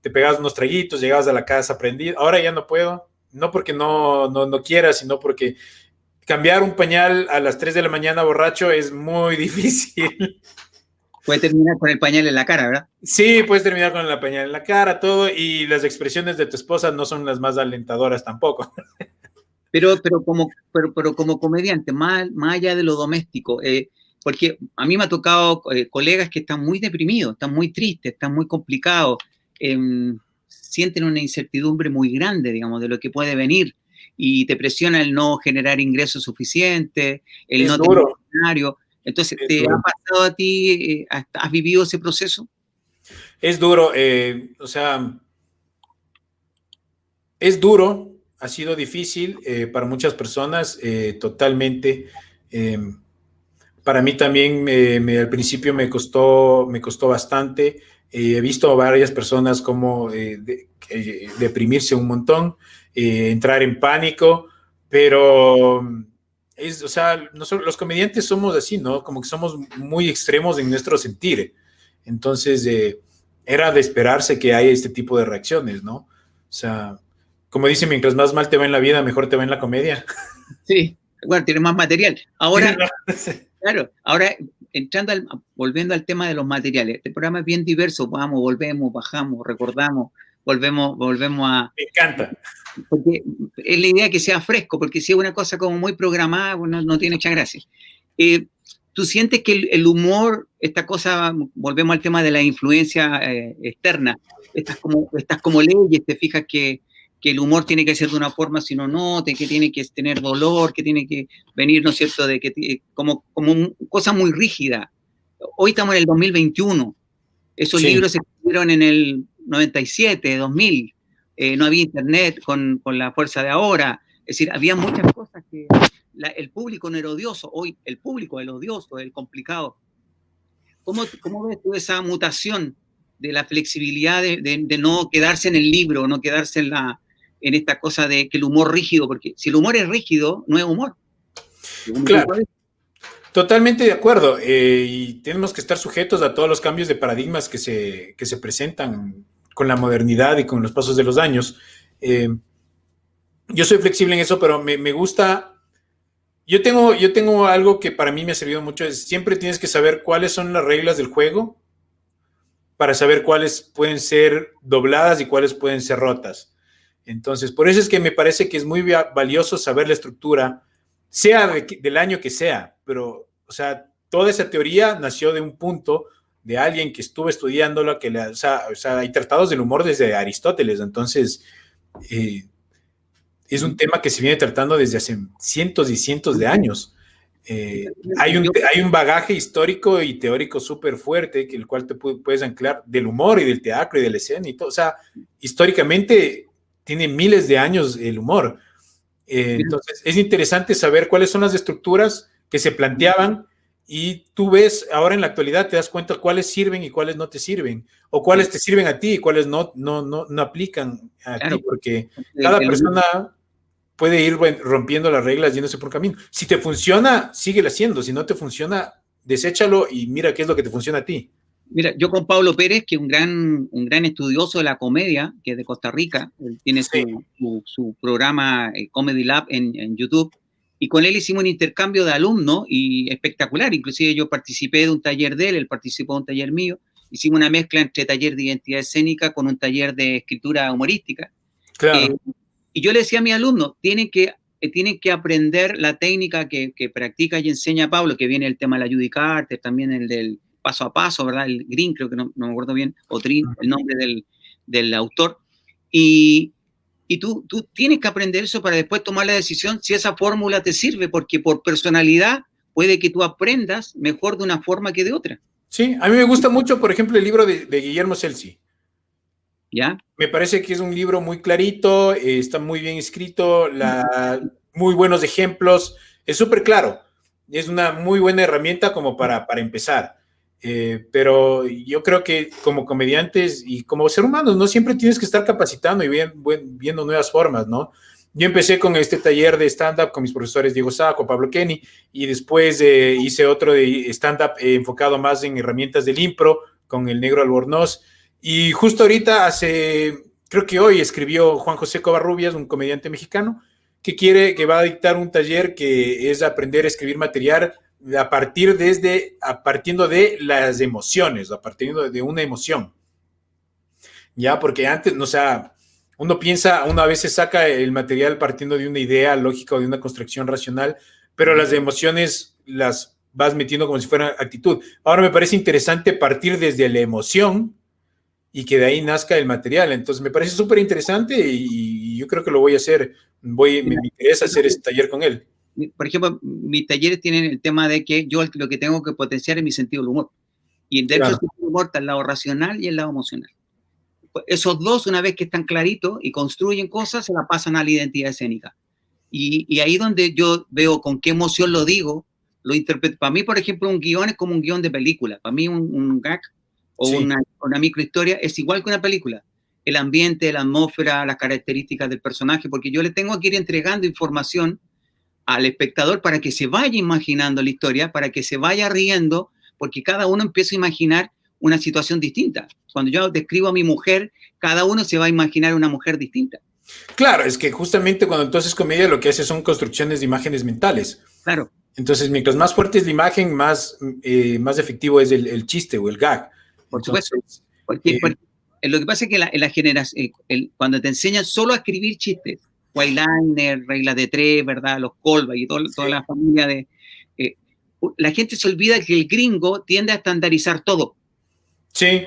te pegabas unos traguitos, llegabas a la casa aprendido. Ahora ya no puedo, no porque no, no, no quiera, sino porque cambiar un pañal a las 3 de la mañana borracho es muy difícil. Puede terminar con el pañal en la cara, ¿verdad? Sí, puedes terminar con el pañal en la cara, todo, y las expresiones de tu esposa no son las más alentadoras tampoco. Pero, pero, como, pero, pero como comediante, más, más allá de lo doméstico, eh, porque a mí me ha tocado eh, colegas que están muy deprimidos, están muy tristes, están muy complicados, em, sienten una incertidumbre muy grande, digamos, de lo que puede venir y te presiona el no generar ingresos suficientes, el no tener escenario. Entonces, ¿te ha pasado a ti, eh, has vivido ese proceso? Es duro, o sea, es duro, ha sido difícil eh, para muchas personas, eh, totalmente. Eh, para mí también al principio me costó, me costó bastante. he visto a varias personas como deprimirse un montón, entrar en pánico, pero es, o sea, nosotros, los comediantes somos así, ¿no? Como que somos muy extremos en nuestro sentir. Entonces, era de esperarse que haya este tipo de reacciones, ¿no? O sea, como dice, mientras más mal te va en la vida, mejor te va en la comedia. Sí, bueno, tiene más material. Ahora, claro, ahora entrando al, volviendo al tema de los materiales, este programa es bien diverso, vamos, volvemos, bajamos, recordamos, volvemos, volvemos a. Me encanta. Porque es la idea que sea fresco, porque si es una cosa como muy programada, bueno, no tiene mucha gracia. Eh, ¿Tú sientes que el, humor, esta cosa, volvemos al tema de la influencia eh, externa, estas como, estas como leyes, te fijas que que el humor tiene que ser de una forma, si no, no, que tiene que tener dolor, que tiene que venir, ¿no es cierto?, de que como, como cosa muy rígida. Hoy estamos en el 2021. Esos libros se escribieron en el 97, 2000. Eh, no había internet con, con, la fuerza de ahora. Es decir, había muchas cosas que el público no era odioso. Hoy el público es el odioso, el complicado. ¿Cómo, ¿Cómo ves tú esa mutación de la flexibilidad de, de, no quedarse en el libro, no quedarse en la, en esta cosa de que el humor rígido, porque si el humor es rígido, no es humor. Claro. Totalmente de acuerdo. Eh, y tenemos que estar sujetos a todos los cambios de paradigmas que se, se presentan con la modernidad y con los pasos de los años. Eh, yo soy flexible en eso, pero me, gusta. Yo tengo, yo tengo algo que para mí me ha servido mucho. Es siempre tienes que saber cuáles son las reglas del juego para saber cuáles pueden ser dobladas y cuáles pueden ser rotas. Entonces, por eso es que me parece que es muy valioso saber la estructura, sea del año que sea, pero, o sea, toda esa teoría nació de un punto de alguien que estuvo estudiándola, que o, sea, hay tratados del humor desde Aristóteles, entonces eh, es un tema que se viene tratando desde hace cientos y cientos de años. Eh, hay, un, hay un bagaje histórico y teórico súper fuerte, que el cual te puedes anclar del humor y del teatro y de la escena y todo. O sea, históricamente tiene miles de años el humor. Eh, entonces, es interesante saber cuáles son las estructuras que se planteaban y tú ves ahora en la actualidad, te das cuenta cuáles sirven y cuáles no te sirven, o cuáles te sirven a ti y cuáles no, no, no, no aplican a ti, porque cada persona puede ir rompiendo las reglas yéndose por camino. Si te funciona, síguelo haciendo. Si no te funciona, deséchalo y mira qué es lo que te funciona a ti. Mira, yo con Pablo Pérez, que es un gran, un gran estudioso de la comedia, que es de Costa Rica, él tiene su, programa eh, Comedy Lab en, YouTube, y con él hicimos un intercambio de alumnos y espectacular, inclusive yo participé de un taller de él, él participó de un taller mío, hicimos una mezcla entre taller de identidad escénica con un taller de escritura humorística. Claro. Eh, y yo le decía a mis alumnos, tienen que, eh, tienen que aprender la técnica que, que practica y enseña Pablo, que viene el tema de la Judicarte, también el del paso a paso, ¿verdad? El Green, creo que no, me acuerdo bien, o Trin, el nombre del, autor. Y, tú, tú tienes que aprender eso para después tomar la decisión si esa fórmula te sirve, porque por personalidad puede que tú aprendas mejor de una forma que de otra. Sí, a mí me gusta mucho, por ejemplo, el libro de, Guillermo Celsi. ¿Ya? Me parece que es un libro muy clarito, eh, está muy bien escrito, la, muy buenos ejemplos, es súper claro. Es una muy buena herramienta como para, para empezar. Eh, pero yo creo que como comediantes y como ser humanos, ¿no? Siempre tienes que estar capacitando y viendo nuevas formas, ¿no? yo empecé con este taller de stand-up con mis profesores Diego Saco, Pablo Kenny, y después eh, hice otro de stand-up eh, enfocado más en herramientas del impro con el negro Albornoz. Y justo ahorita, hace, creo que hoy escribió Juan José Covarrubias, un comediante mexicano, que quiere, que va a dictar un taller que es aprender a escribir material a partir desde, a partiendo de las emociones, a partir de una emoción. Ya, porque antes, o sea, uno piensa, uno a veces saca el material partiendo de una idea lógica o de una construcción racional, pero las emociones las vas metiendo como si fuera actitud. Ahora me parece interesante partir desde la emoción y que de ahí nazca el material. Entonces me parece súper interesante y, yo creo que lo voy a hacer. Voy, me, interesa hacer este taller con él. Por ejemplo, mis talleres tienen el tema de que yo lo que tengo que potenciar es mi sentido del humor. Y dentro del humor está el lado racional y el lado emocional esos dos, una vez que están claritos y construyen cosas, se la pasan a la identidad escénica. Y, y ahí donde yo veo con qué emoción lo digo, lo interpreto. Para mí, por ejemplo, un guion es como un guion de película. Para mí, un, un gag o una, una microhistoria es igual que una película. El ambiente, la atmósfera, las características del personaje, porque yo le tengo que ir entregando información al espectador para que se vaya imaginando la historia, para que se vaya riendo, porque cada uno empieza a imaginar una situación distinta. Cuando yo describo a mi mujer, cada uno se va a imaginar una mujer distinta. Claro, es que justamente cuando entonces comedia lo que hace son construcciones de imágenes mentales. Claro. Entonces, mientras más fuerte es la imagen, más, eh, más efectivo es el, chiste o el gag. Por supuesto. Porque, eh, lo que pasa es que la, la generación, eh, cuando te enseñan solo a escribir chistes, Wyliner, regla de tres, ¿verdad? Los Colba y toda la familia de... la gente se olvida que el gringo tiende a estandarizar todo. Sí.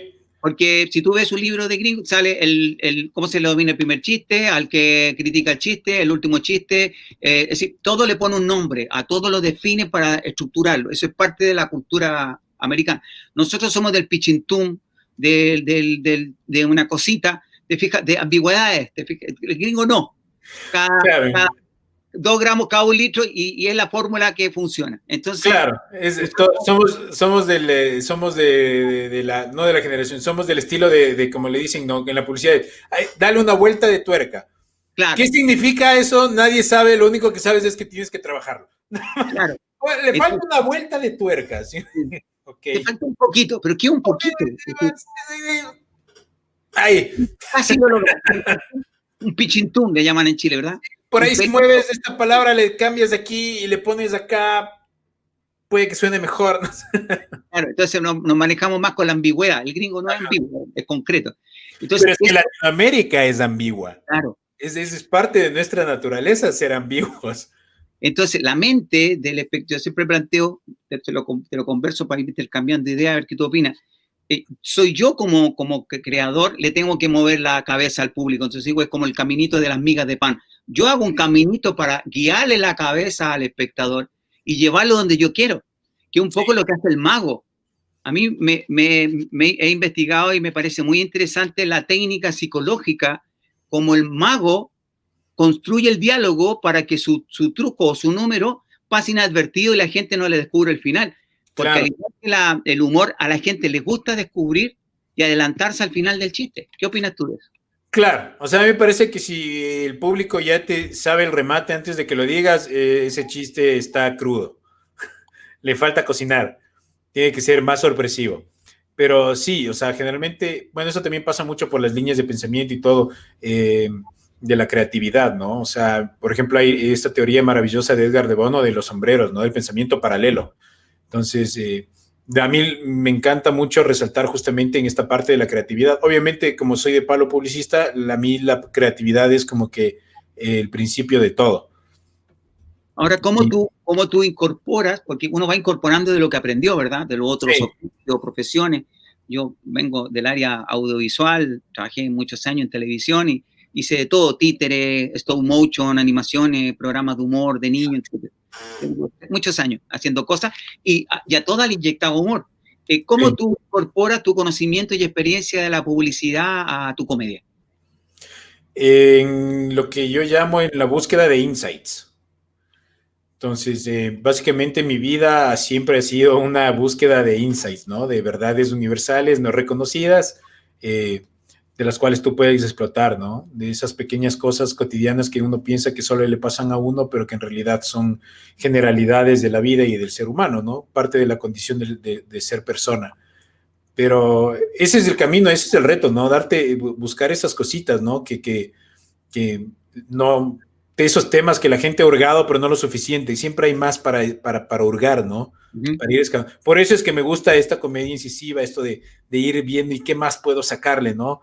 Porque si tú ves un libro de gringo, sale el, el, cómo se le domina el primer chiste, al que critica el chiste, el último chiste, eh, es decir, todo le pone un nombre, a todo lo define para estructurarlo. Eso es parte de la cultura americana. Nosotros somos del pichintún, del, del, de una cosita, de, fija, de ambigüedades. el gringo no. Cada, dos gramos cada un litro y, es la fórmula que funciona. Entonces, claro, somos, somos, del, eh, somos de, la, no de la generación, somos del estilo de, como le dicen ¿no? en la publicidad, dale una vuelta de tuerca. Claro. ¿Qué significa eso? Nadie sabe, lo único que sabes es que tienes que trabajarlo. Claro. Le falta una vuelta de tuerca. ¿sí? Le falta un poquito, pero ¿qué un poquito? Ahí. Casi lo Un pichintún le llaman en Chile, ¿verdad? Por ahí si mueves esta palabra, le cambias de aquí y le pones acá, puede que suene mejor. Claro, entonces nos, manejamos más con la ambigüedad. El gringo no es ambiguo, es concreto. Entonces, Pero es que Latinoamérica es ambigua. Claro. Es, es, parte de nuestra naturaleza ser ambiguos. Entonces, la mente del espectador, yo siempre planteo, te lo, te lo converso para irte cambiando de idea, a ver qué tú opinas. Eh, soy yo como, como creador, le tengo que mover la cabeza al público. Entonces digo, es como el caminito de las migas de pan. Yo hago un caminito para guiarle la cabeza al espectador y llevarlo donde yo quiero, que es un poco lo que hace el mago. A mí me, he investigado y me parece muy interesante la técnica psicológica, como el mago construye el diálogo para que su, truco o su número pase inadvertido y la gente no le descubre el final. Porque el humor a la gente le gusta descubrir y adelantarse al final del chiste. ¿Qué opinas tú de eso? Claro, o sea, a mí me parece que si el público ya te sabe el remate antes de que lo digas, eh, ese chiste está crudo. Le falta cocinar. Tiene que ser más sorpresivo. Pero sí, o sea, generalmente, bueno, eso también pasa mucho por las líneas de pensamiento y todo eh, de la creatividad, ¿no? O sea, por ejemplo, hay esta teoría maravillosa de Edgar de Bono de los sombreros, ¿no? Del pensamiento paralelo. Entonces, eh, a mí me encanta mucho resaltar justamente en esta parte de la creatividad. Obviamente, como soy de palo publicista, a mí la creatividad es como que el principio de todo. Ahora, ¿cómo, tú, ¿cómo tú incorporas? Porque uno va incorporando de lo que aprendió, ¿verdad? De los otros profesiones. Yo vengo del área audiovisual, trabajé muchos años en televisión y hice de todo, títere, stop motion, animaciones, programas de humor de niños, etc muchos años haciendo cosas y, ya toda le inyectaba humor. Eh, ¿Cómo tú incorporas tu conocimiento y experiencia de la publicidad a tu comedia? En lo que yo llamo en la búsqueda de insights. Entonces, eh, básicamente mi vida siempre ha sido una búsqueda de insights, ¿no? De verdades universales no reconocidas. Eh, de las cuales tú puedes explotar, ¿no? De esas pequeñas cosas cotidianas que uno piensa que solo le pasan a uno, pero que en realidad son generalidades de la vida y del ser humano, ¿no? Parte de la condición de, ser persona. Pero ese es el camino, ese es el reto, ¿no? Darte, buscar esas cositas, ¿no? Que, que, que no, de esos temas que la gente ha hurgado, pero no lo suficiente, y siempre hay más para, para, para hurgar, ¿no? Por eso es que me gusta esta comedia incisiva, esto de, de, ir viendo y qué más puedo sacarle, ¿no?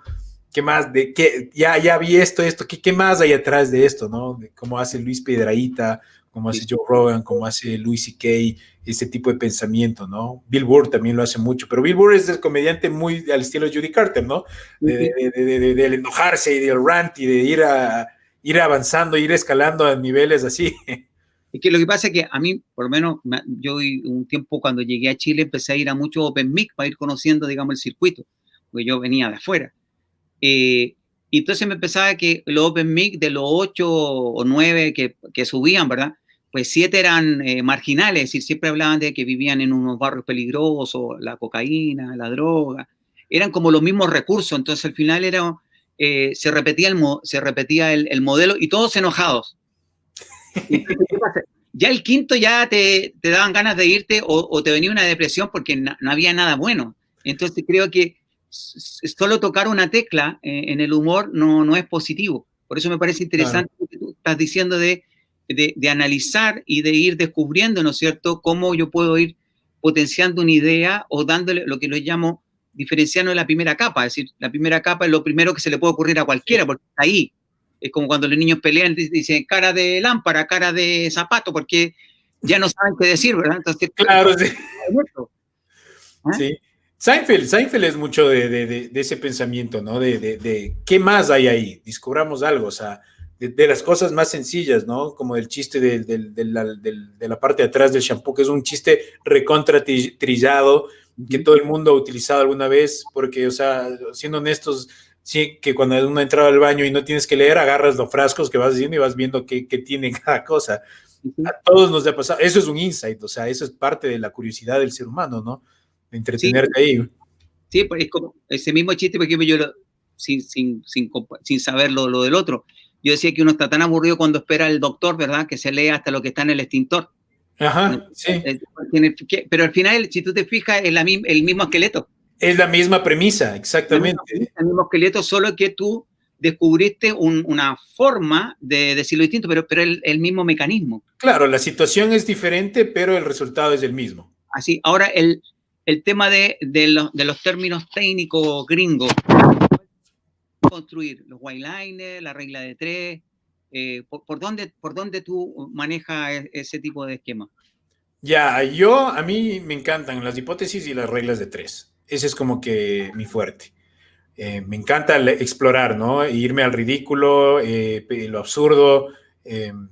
¿Qué más? De qué, ya, ya vi esto, esto, ¿qué, qué más hay atrás de esto, ¿no? De cómo hace Luis Piedraíta, cómo hace Joe Rogan, cómo hace Luis C.K., ese tipo de pensamiento, ¿no? Bill Burr también lo hace mucho, pero Bill Burr es el comediante muy al estilo de Judy Carter, ¿no? De, de, de enojarse y del rant y de ir a ir avanzando, ir escalando a niveles así. Es que lo que pasa es que a mí, por lo menos, yo un tiempo cuando llegué a Chile empecé a ir a mucho Open Mic para ir conociendo, digamos, el circuito, porque yo venía de afuera. Eh, y entonces me empezaba que los Open Mic de los ocho o nueve que, que subían, ¿verdad? Pues siete eran eh, marginales, es decir, siempre hablaban de que vivían en unos barrios peligrosos, la cocaína, la droga, eran como los mismos recursos, entonces al final era eh, se repetía, el, se repetía el, modelo y todos enojados. Ya el quinto ya te, daban ganas de irte o, te venía una depresión porque no, había nada bueno. Entonces creo que solo tocar una tecla eh, en el humor no, no es positivo. Por eso me parece interesante lo que tú estás diciendo de, de, analizar y de ir descubriendo, ¿no es cierto?, cómo yo puedo ir potenciando una idea o dándole lo que lo llamo diferenciarnos de la primera capa. Es decir, la primera capa es lo primero que se le puede ocurrir a cualquiera, porque está ahí. Es como cuando los niños pelean, dicen cara de lámpara, cara de zapato, porque ya no saben qué decir, ¿verdad? Entonces, claro, sí. ¿Ah? sí. Seinfeld, Seinfeld es mucho de, de, de ese pensamiento, ¿no? De, de, qué más hay ahí, descubramos algo, o sea, de, las cosas más sencillas, ¿no? Como el chiste de, la, parte de atrás del shampoo, que es un chiste recontra trillado, que todo el mundo ha utilizado alguna vez, porque, o sea, siendo honestos, sí, que cuando uno entra al baño y no tienes que leer, agarras los frascos que vas haciendo y vas viendo qué, tiene cada cosa. A todos nos ha pasado, eso es un insight, o sea, eso es parte de la curiosidad del ser humano, ¿no? De entretenerte ahí. Sí, pues es como ese mismo chiste, por ejemplo, yo sin, sin, sin, sin saber lo, lo, del otro, yo decía que uno está tan aburrido cuando espera al doctor, ¿verdad? Que se lee hasta lo que está en el extintor. Ajá, sí. Pero al final, si tú te fijas, es la, el mismo esqueleto. Es la misma premisa, exactamente. El mismo, esqueleto, solo que tú descubriste una forma de decirlo distinto, pero, pero el, el, mismo mecanismo. Claro, la situación es diferente, pero el resultado es el mismo. Así, ahora el, el tema de, de, los, de los términos técnicos gringos. Construir los white liners, la regla de tres, eh, ¿por, dónde, ¿Por dónde tú manejas e, ese tipo de esquema? Ya, yo, a mí me encantan las hipótesis y las reglas de tres. Ese es como que mi fuerte. Eh, me encanta explorar, ¿no? Irme al ridículo, eh, lo absurdo. Em,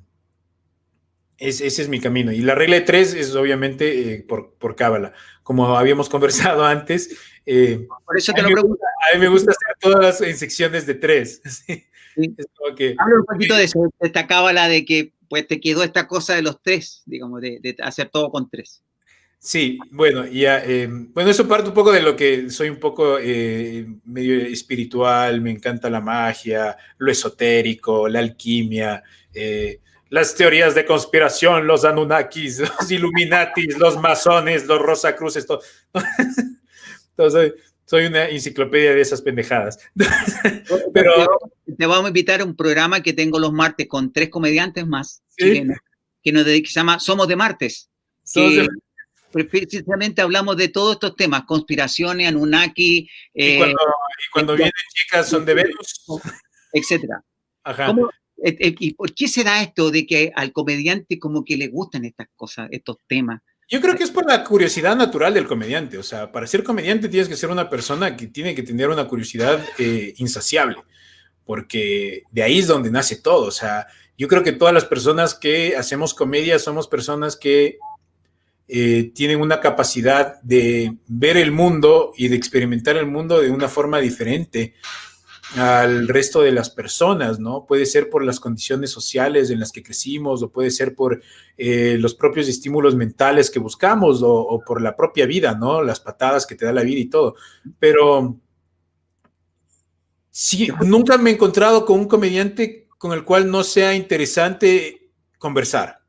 ese es mi camino. Y la regla de tres es obviamente por, por cábala. Como habíamos conversado antes. por eso te lo pregunto. A mí me gusta hacer todas en secciones de tres. ¿sí? Habla un poquito de, eso, de esta cábala de que pues te quedó esta cosa de los tres, digamos, de, hacer todo con tres. Sí, bueno, ya, eh, bueno, eso parte un poco de lo que soy un poco eh, medio espiritual, me encanta la magia, lo esotérico, la alquimia, eh, las teorías de conspiración, los Anunnakis, los Illuminatis, los masones, los Rosacruces, todo. Entonces, soy una enciclopedia de esas pendejadas. Pero te vamos a invitar a un programa que tengo los martes con tres comediantes más que, nos, se llama Somos de Martes. Que precisamente hablamos de todos estos temas, conspiraciones, Anunnaki. y cuando, y cuando vienen chicas son de Venus. Etcétera. Ajá. Eh, eh, ¿Y por qué se da esto de que al comediante como que le gustan estas cosas, estos temas? Yo creo que es por la curiosidad natural del comediante. O sea, para ser comediante tienes que ser una persona que tiene que tener una curiosidad eh, insaciable, porque de ahí es donde nace todo. O sea, yo creo que todas las personas que hacemos comedia somos personas que eh, tienen una capacidad de ver el mundo y de experimentar el mundo de una forma diferente al resto de las personas, ¿no? Puede ser por las condiciones sociales en las que crecimos, o puede ser por eh, los propios estímulos mentales que buscamos, o, por la propia vida, ¿no? Las patadas que te da la vida y todo. Pero Sí, nunca me he encontrado con un comediante con el cual no sea interesante conversar.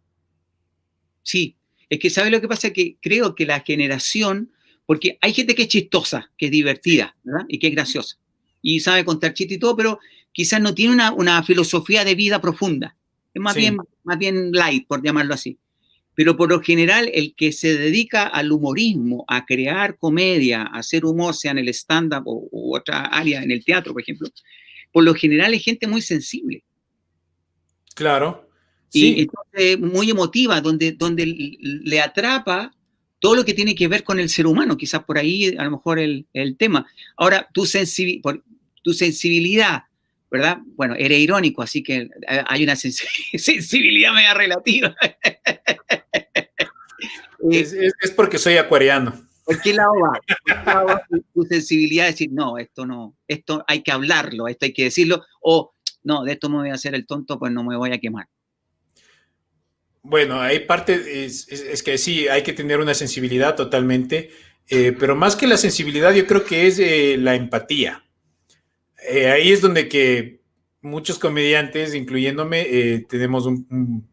Sí, es que ¿sabe lo que pasa? Que creo que la generación, porque hay gente que es chistosa, que es divertida, ¿verdad? Y que es graciosa. Y sabe contar chistes y todo, pero quizás no tiene una, filosofía de vida profunda. Es más, bien, más bien light, por llamarlo así. Pero por lo general, el que se dedica al humorismo, a crear comedia, a hacer humor, sea en el stand-up o, otra área, en el teatro, por ejemplo, por lo general es gente muy sensible. Claro. Y entonces, muy emotiva, donde, donde le atrapa todo lo que tiene que ver con el ser humano, quizás por ahí a lo mejor el, el tema. Ahora, tu, tu sensibilidad, ¿verdad? Bueno, eres irónico, así que eh, hay una sensibilidad media relativa. Es, porque soy acuariano. ¿Por qué lado va? Tu sensibilidad de decir, no, esto no, esto hay que hablarlo, esto hay que decirlo, o no, de esto me voy a hacer el tonto, pues no me voy a quemar. Bueno, hay parte, es, que sí, hay que tener una sensibilidad totalmente, eh, pero más que la sensibilidad, yo creo que es eh, la empatía. Eh, ahí es donde que muchos comediantes, incluyéndome, tenemos un,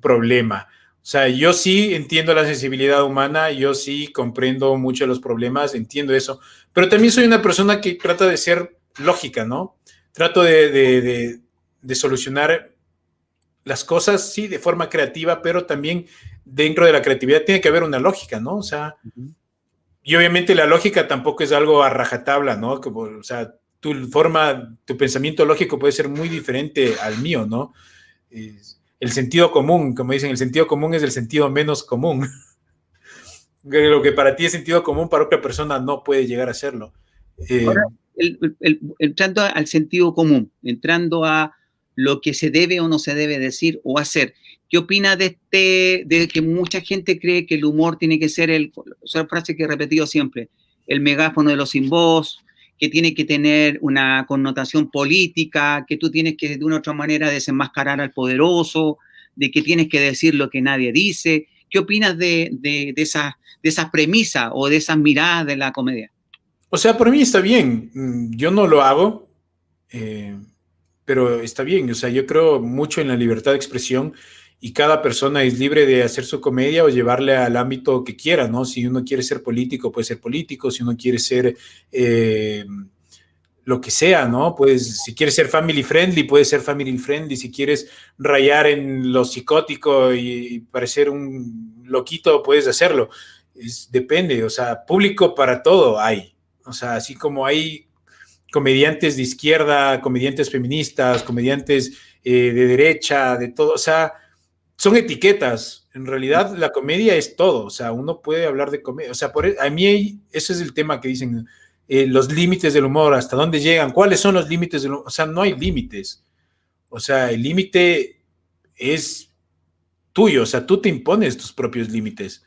problema. O sea, yo sí entiendo la sensibilidad humana, yo sí comprendo mucho los problemas, entiendo eso, pero también soy una persona que trata de ser lógica, ¿no? Trato de solucionar las cosas, sí, de forma creativa, pero también dentro de la creatividad tiene que haber una lógica, ¿no? O sea, y obviamente la lógica tampoco es algo a rajatabla, ¿no? o sea, tu forma, tu pensamiento lógico puede ser muy diferente al mío, ¿no? el sentido común, como dicen, el sentido común es el sentido menos común. Lo que para ti es sentido común, para otra persona no puede llegar a serlo. Eh, entrando al sentido común, entrando a lo que se debe o no se debe decir o hacer. ¿Qué opina de este, de que mucha gente cree que el humor tiene que ser el, esa frase que he repetido siempre, el megáfono de los sin voz, que tiene que tener una connotación política, que tú tienes que de una u otra manera desenmascarar al poderoso, de que tienes que decir lo que nadie dice? ¿Qué opinas de, de, de esas de esa premisas o de esas miradas de la comedia? O sea, por mí está bien. Mm, yo no lo hago. Eh, pero está bien, o sea, yo creo mucho en la libertad de expresión y cada persona es libre de hacer su comedia o llevarle al ámbito que quiera, ¿no? Si uno quiere ser político, puede ser político, si uno quiere ser eh, lo que sea, ¿no? Pues si quieres ser family friendly, puede ser family friendly, si quieres rayar en lo psicótico y, parecer un loquito, puedes hacerlo. depende, o sea, público para todo hay. O sea, así como hay comediantes de izquierda, comediantes feministas, comediantes eh, de derecha, de todo, o sea, son etiquetas. En realidad la comedia es todo, o sea, uno puede hablar de comedia, o sea, por, e, a mí ese es el tema que dicen, eh, los límites del humor, hasta dónde llegan, cuáles son los límites del humor, o sea, no hay límites. O sea, el límite es tuyo, o sea, tú te impones tus propios límites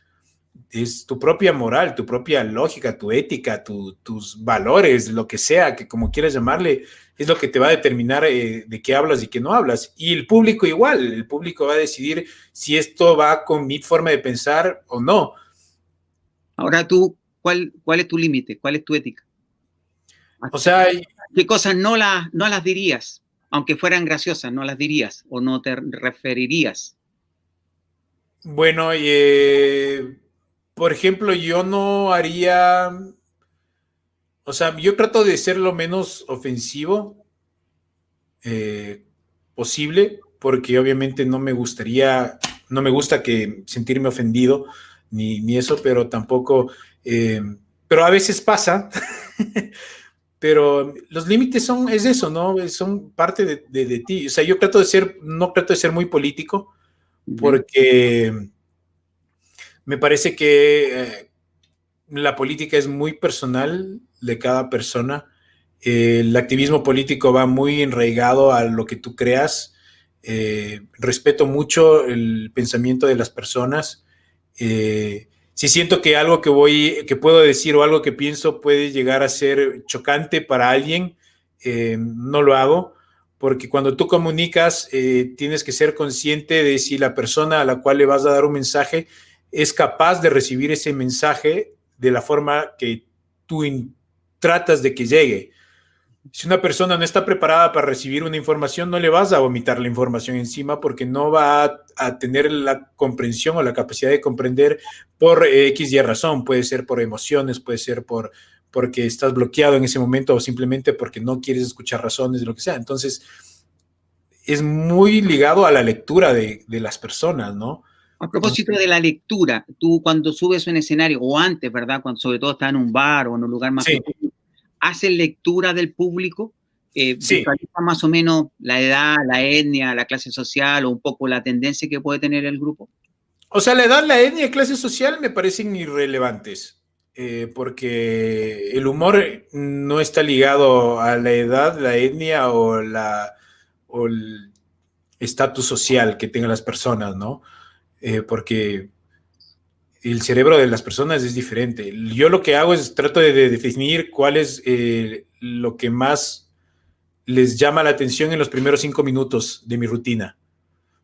es tu propia moral, tu propia lógica, tu ética, tus valores, lo que sea, que como quieras llamarle, es lo que te va a determinar eh, de qué hablas y qué no hablas. Y el público igual, el público va a decidir si esto va con mi forma de pensar o no. Ahora tú, ¿cuál, cuál es tu límite? ¿Cuál es tu ética? O sea, ¿qué cosas no, las no las dirías? Aunque fueran graciosas, no las dirías o no te referirías. Bueno, eh, por ejemplo, yo no haría, o sea, yo trato de ser lo menos ofensivo eh, posible, porque obviamente no me gustaría, no me gusta que sentirme ofendido, ni, eso, pero tampoco, eh, pero a veces pasa. pero los límites son, es eso, ¿no? Son parte de, de, ti. O sea, yo trato de ser, no trato de ser muy político, porque me parece que eh, la política es muy personal de cada persona. el activismo político va muy enraigado a lo que tú creas. Eh, respeto mucho el pensamiento de las personas. Eh, si siento que algo que voy, que puedo decir o algo que pienso puede llegar a ser chocante para alguien, no lo hago, porque cuando tú comunicas tienes que ser consciente de si la persona a la cual le vas a dar un mensaje es capaz de recibir ese mensaje de la forma que tú tratas de que llegue. Si una persona no está preparada para recibir una información, no le vas a vomitar la información encima porque no va a, tener la comprensión o la capacidad de comprender por X y razón. Puede ser por emociones, puede ser por porque estás bloqueado en ese momento o simplemente porque no quieres escuchar razones lo que sea. Entonces, es muy ligado a la lectura de, las personas, ¿no? A propósito de la lectura, tú cuando subes un escenario, o antes, ¿verdad? Cuando sobre todo estás en un bar o en un lugar más sí hace lectura del público, eh, sí. más o menos la edad, la etnia, la clase social o un poco la tendencia que puede tener el grupo? O sea, la edad, la etnia y clase social me parecen irrelevantes, eh, porque el humor no está ligado a la edad, la etnia o, la, o el estatus social que tengan las personas, ¿no? Eh, porque el cerebro de las personas es diferente. Yo lo que hago es trato de, definir cuál es eh, lo que más les llama la atención en los primeros cinco minutos de mi rutina,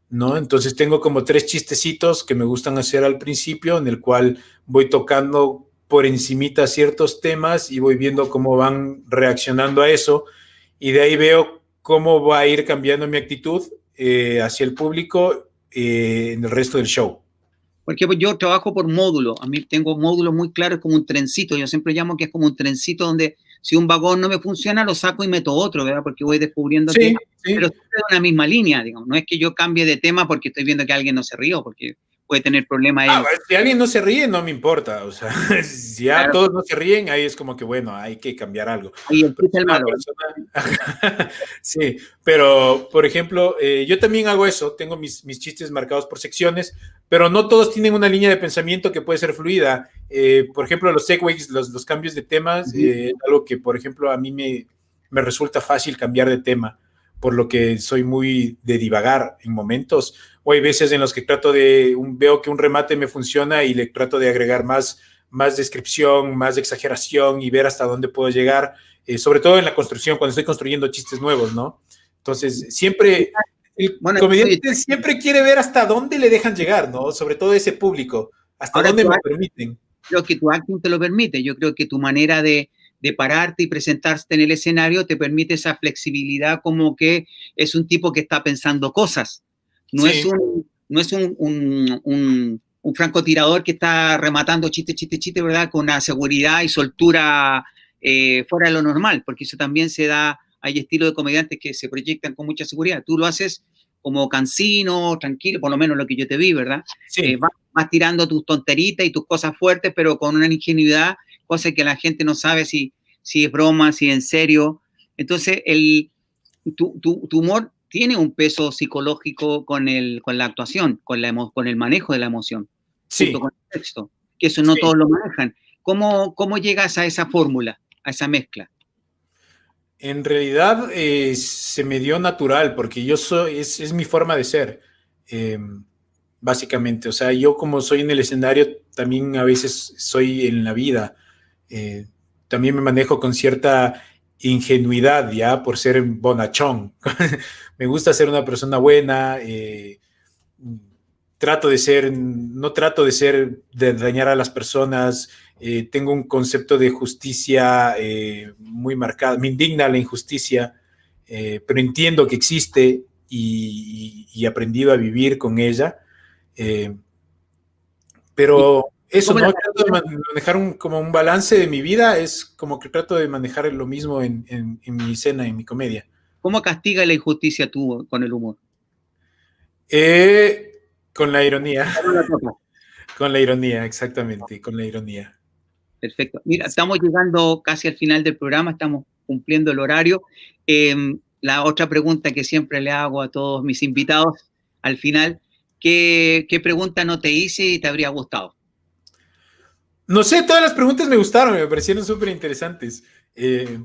¿no? Entonces tengo como tres chistecitos que me gustan hacer al principio, en el cual voy tocando por encimita ciertos temas y voy viendo cómo van reaccionando a eso y de ahí veo cómo va a ir cambiando mi actitud eh, hacia el público eh, en el resto del show. Porque yo trabajo por módulo, a mí tengo módulos muy claros como un trencito, yo siempre llamo que es como un trencito donde si un vagón no me funciona lo saco y meto otro, ¿verdad? Porque voy descubriendo sí, pero siempre una misma línea, digamos, no es que yo cambie de tema porque estoy viendo que alguien no se rió, porque puede tener problemas. Ah, si alguien no se ríe, no me importa. O sea, si ya todos no se ríen, ahí es como que, bueno, hay que cambiar algo. El malo. sí, pero, por ejemplo, eh, yo también hago eso. Tengo mis, mis, chistes marcados por secciones, pero no todos tienen una línea de pensamiento que puede ser fluida. Eh, por ejemplo, los segways, los, los cambios de temas, eh, algo que, por ejemplo, a mí me, me resulta fácil cambiar de tema por lo que soy muy de divagar en momentos, o hay veces en los que trato de, veo que un remate me funciona y le trato de agregar más, más descripción, más exageración y ver hasta dónde puedo llegar, eh, sobre todo en la construcción, cuando estoy construyendo chistes nuevos, ¿no? Entonces, siempre, el comediante siempre quiere ver hasta dónde le dejan llegar, ¿no? Sobre todo ese público, hasta dónde me permiten. Creo que tu acting te lo permite, yo creo que tu manera de, de pararte y presentarte en el escenario te permite esa flexibilidad como que es un tipo que está pensando cosas. No es, un, no es un, un, un, francotirador que está rematando chiste, chiste, chiste, ¿verdad? Con una seguridad y soltura eh, fuera de lo normal, porque eso también se da, hay estilos de comediantes que se proyectan con mucha seguridad. Tú lo haces como cansino, tranquilo, por lo menos lo que yo te vi, ¿verdad? Sí. Eh, vas, vas, tirando tus tonteritas y tus cosas fuertes, pero con una ingenuidad cosa que la gente no sabe si, si es broma, si es en serio. Entonces, el, tu, tu, humor tiene un peso psicológico con, el, con la actuación, con, la, con el manejo de la emoción, sí. con el texto, que eso no todos lo manejan. ¿Cómo, ¿Cómo llegas a esa fórmula, a esa mezcla? En realidad eh, se me dio natural, porque yo soy, es, es mi forma de ser. Eh, básicamente. O sea, yo como soy en el escenario, también a veces soy en la vida. Eh, también me manejo con cierta ingenuidad, ya, por ser bonachón. me gusta ser una persona buena, eh, trato de ser, no trato de ser, de dañar a las personas, eh, tengo un concepto de justicia muy marcado, me indigna la injusticia, pero entiendo que existe y, he aprendido a vivir con ella. pero eso, ¿no? Trato de manejar un, como un balance de mi vida, es como que trato de manejar lo mismo en, mi escena, en mi comedia. ¿Cómo castiga la injusticia tú con el humor? Eh, con la ironía. con la ironía, exactamente, con la ironía. Perfecto. Mira, estamos llegando casi al final del programa, estamos cumpliendo el horario. Em, la otra pregunta que siempre le hago a todos mis invitados al final, ¿qué, ¿qué pregunta no te hice y te habría gustado? No sé, todas las preguntas me gustaron, me parecieron súper interesantes. Eh,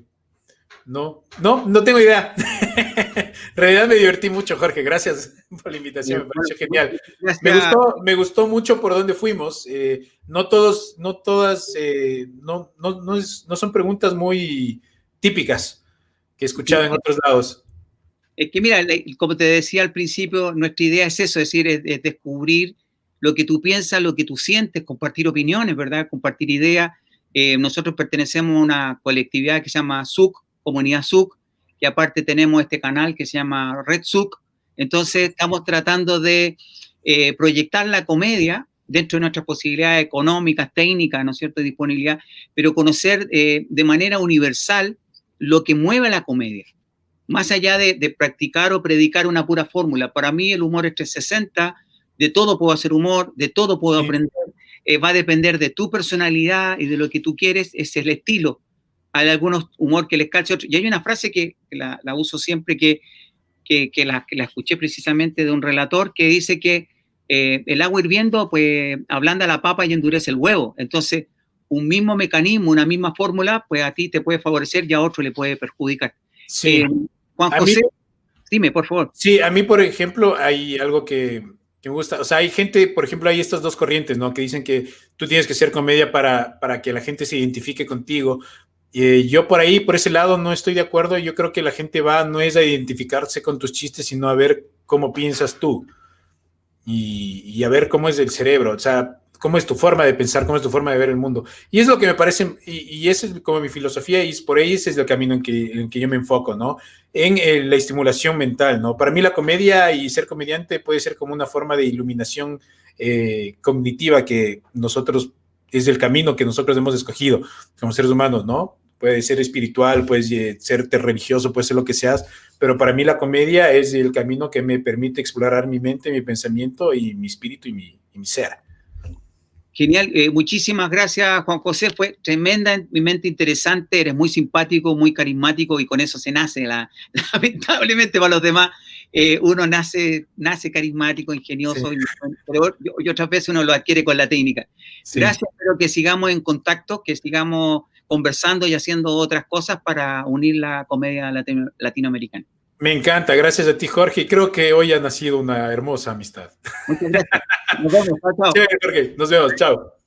no, no, no tengo idea. en realidad me divertí mucho, Jorge. Gracias por la invitación, me pareció genial. Me gustó, me gustó mucho por dónde fuimos. Eh, no todos, no todas, eh, no, no, no, no, son preguntas muy típicas que he escuchado en otros lados. Es que mira, como te decía al principio, nuestra idea es eso, es decir, es descubrir lo que tú piensas, lo que tú sientes, compartir opiniones, ¿verdad? Compartir ideas. Eh, nosotros pertenecemos a una colectividad que se llama SUC, comunidad SUC, y aparte tenemos este canal que se llama Red SUC. Entonces estamos tratando de eh, proyectar la comedia dentro de nuestras posibilidades económicas, técnicas, ¿no es cierto?, disponibilidad, pero conocer eh, de manera universal lo que mueve la comedia. Más allá de, practicar o predicar una pura fórmula, para mí el humor es 360, de todo puedo hacer humor, de todo puedo aprender, eh, va a depender de tu personalidad y de lo que tú quieres, es el estilo. Hay algunos humor que les calce otro. Y hay una frase que, la, uso siempre, que, que, la, que la escuché precisamente de un relator, que dice que eh, el agua hirviendo, pues ablanda la papa y endurece el huevo. Entonces, un mismo mecanismo, una misma fórmula, pues a ti te puede favorecer y a otro le puede perjudicar. Sí. Eh, Juan José, dime, por favor. Sí, a mí, por ejemplo, hay algo que, me gusta. O sea, hay gente, por ejemplo, hay estas dos corrientes, ¿no? Que dicen que tú tienes que ser comedia para, para que la gente se identifique contigo. y yo por ahí, por ese lado, no estoy de acuerdo. Yo creo que la gente va, no es a identificarse con tus chistes, sino a ver cómo piensas tú y, a ver cómo es el cerebro, o sea, cómo es tu forma de pensar, cómo es tu forma de ver el mundo. Y es lo que me parece, y, esa es como mi filosofía, y por ahí ese es el camino en que, yo me enfoco, ¿no? En eh, la estimulación mental, ¿no? Para mí la comedia y ser comediante puede ser como una forma de iluminación eh, cognitiva que nosotros, es el camino que nosotros hemos escogido como seres humanos, ¿no? puede ser espiritual, puede ser religioso, puede ser lo que seas, pero para mí la comedia es el camino que me permite explorar mi mente, mi pensamiento y mi espíritu y mi, ser. Genial, eh, muchísimas gracias Juan José, fue tremenda, mi mente interesante, eres muy simpático, muy carismático y con eso se nace, lamentablemente para los demás, eh, uno nace, nace carismático, ingenioso, y, pero y, otras veces uno lo adquiere con la técnica. Gracias, espero que sigamos en contacto, que sigamos conversando y haciendo otras cosas para unir la comedia latinoamericana. Me encanta, gracias a ti Jorge. Creo que hoy ha nacido una hermosa amistad. Muchas gracias. Nos vemos, chao. Jorge, nos vemos, chao.